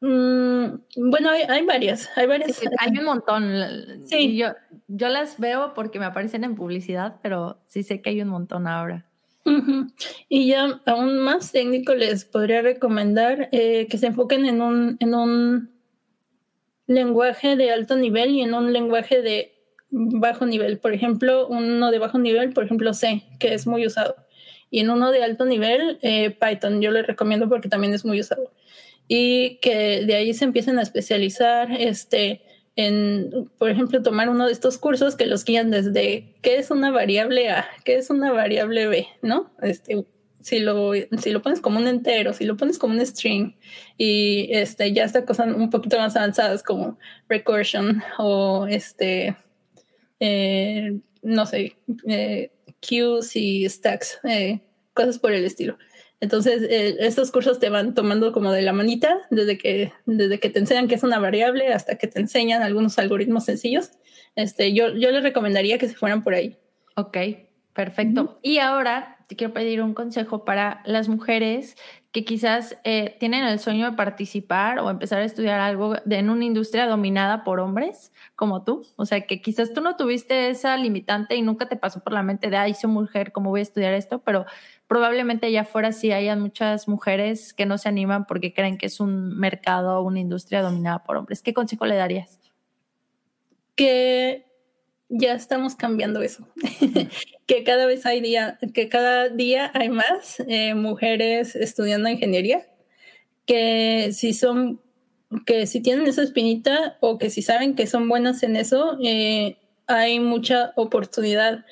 Mm, bueno, hay, varias, hay varias. hay un montón. Sí. Yo, yo las veo porque me aparecen en publicidad, pero sí sé que hay un montón ahora. Y ya aún más técnico les podría recomendar eh, que se enfoquen en un, en un lenguaje de alto nivel y en un lenguaje de bajo nivel. Por ejemplo, uno de bajo nivel, por ejemplo, C, que es muy usado. Y en uno de alto nivel, eh, Python, yo les recomiendo porque también es muy usado. Y que de ahí se empiecen a especializar, este, en, por ejemplo, tomar uno de estos cursos que los guían desde qué es una variable A, qué es una variable B, ¿no? Este, si lo, si lo pones como un entero, si lo pones como un string y este, ya está cosas un poquito más avanzadas como recursion o este, eh, no sé, eh, queues y stacks, eh, cosas por el estilo. Entonces, eh, estos cursos te van tomando como de la manita desde que, desde que te enseñan qué es una variable hasta que te enseñan algunos algoritmos sencillos. Este, yo, yo les recomendaría que se fueran por ahí. Ok, perfecto. Y ahora te quiero pedir un consejo para las mujeres que quizás eh, tienen el sueño de participar o empezar a estudiar algo en una industria dominada por hombres como tú. O sea, que quizás tú no tuviste esa limitante y nunca te pasó por la mente de, ay, soy mujer, ¿cómo voy a estudiar esto? Pero probablemente allá afuera sí hayan muchas mujeres que no se animan porque creen que es un mercado, una industria dominada por hombres. ¿Qué consejo le darías? Que ya estamos cambiando eso. [LAUGHS] que cada vez hay día, que cada día hay más eh, mujeres estudiando ingeniería, que si son, que si tienen esa espinita o que si saben que son buenas en eso, eh, hay mucha oportunidad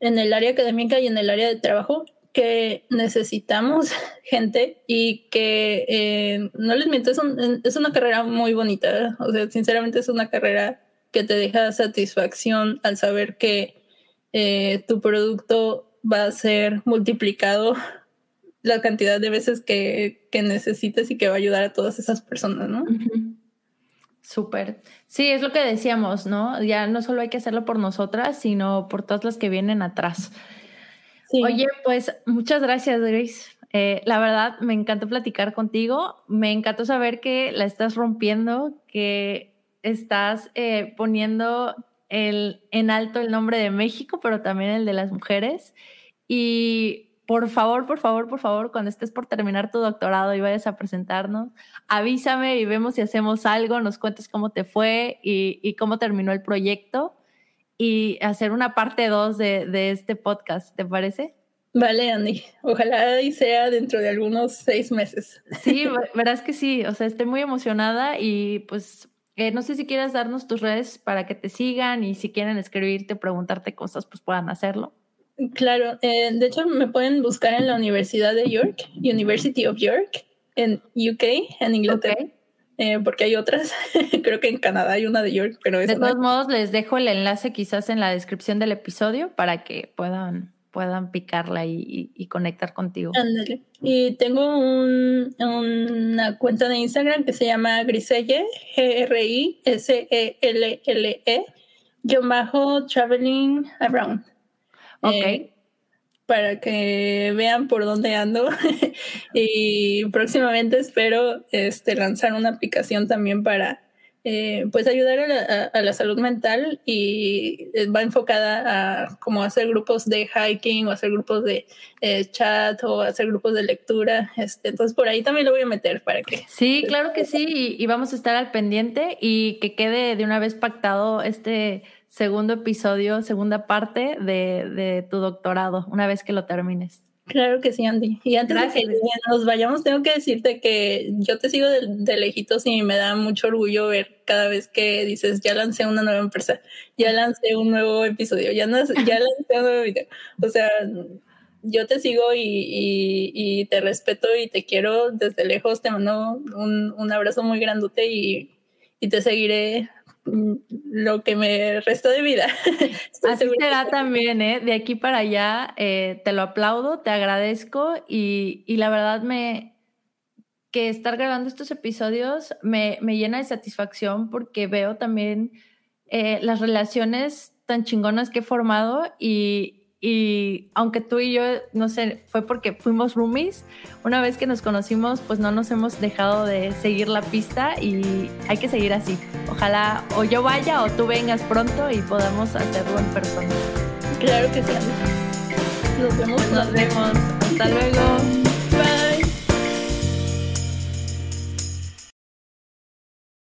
en el área académica y en el área de trabajo que necesitamos [LAUGHS] gente y que eh, no les miento, es, es, una carrera muy bonita. O sea, sinceramente es una carrera que te deja satisfacción al saber que eh, tu producto va a ser multiplicado [LAUGHS] la cantidad de veces que, que, necesites y que va a ayudar a todas esas personas, ¿no? Súper. Sí, es lo que decíamos, ¿no? Ya no solo hay que hacerlo por nosotras, sino por todas las que vienen atrás. Oye, pues muchas gracias, Grace. Eh, la verdad, me encantó platicar contigo. Me encantó saber que la estás rompiendo, que estás eh, poniendo el, en alto el nombre de México, pero también el de las mujeres. Y por favor, por favor, por favor, cuando estés por terminar tu doctorado y vayas a presentarnos, avísame y vemos si hacemos algo, nos cuentes cómo te fue y, y cómo terminó el proyecto y hacer una parte 2 de, de, este podcast, ¿te parece? Vale, Andy. Ojalá y sea dentro de algunos seis meses. Sí, verás que sí. O sea, estoy muy emocionada y pues eh, no sé si quieres darnos tus redes para que te sigan y si quieren escribirte, preguntarte cosas, pues puedan hacerlo. Claro, eh, de hecho me pueden buscar en la Universidad de York, University of York, en UK, en Inglaterra. Eh, porque hay otras. [LAUGHS] Creo que en Canadá hay una de York, pero De todos modos, les dejo el enlace quizás en la descripción del episodio para que puedan, puedan picarla y, conectar contigo. Y tengo una cuenta de Instagram que se llama Griselle, G-R-I-S-E-L-L-E, yo bajo Traveling Around. Ok. Eh, para que vean por dónde ando. [LAUGHS] y próximamente espero este, lanzar una aplicación también para eh, pues ayudar a la, salud mental y va enfocada a como hacer grupos de hiking o hacer grupos de eh, chat o hacer grupos de lectura. Este, entonces por ahí también lo voy a meter para que... Sí, claro que sí, y, y vamos a estar al pendiente y que quede de una vez pactado este segundo episodio, segunda parte de, tu doctorado, una vez que lo termines. Claro que sí, Andy. Y antes de que nos vayamos, tengo que decirte que yo te sigo de, lejitos y me da mucho orgullo ver cada vez que dices, ya lancé una nueva empresa, ya lancé un nuevo episodio, ya, [LAUGHS] lancé un nuevo video. O sea, yo te sigo y, te respeto y te quiero desde lejos, te mando un, un abrazo muy grandote y, y te seguiré lo que me resta de vida. [LAUGHS] Así será también, ¿eh? De aquí para allá, eh, te lo aplaudo, te agradezco y, y, la verdad me que estar grabando estos episodios me, me llena de satisfacción porque veo también eh, las relaciones tan chingonas que he formado y, y aunque tú y yo, no sé, fue porque fuimos roomies, una vez que nos conocimos, pues no nos hemos dejado de seguir la pista y hay que seguir así. Ojalá o yo vaya o tú vengas pronto y podamos hacerlo en persona. Claro que sí. Nos vemos. Nos vemos. Hasta luego.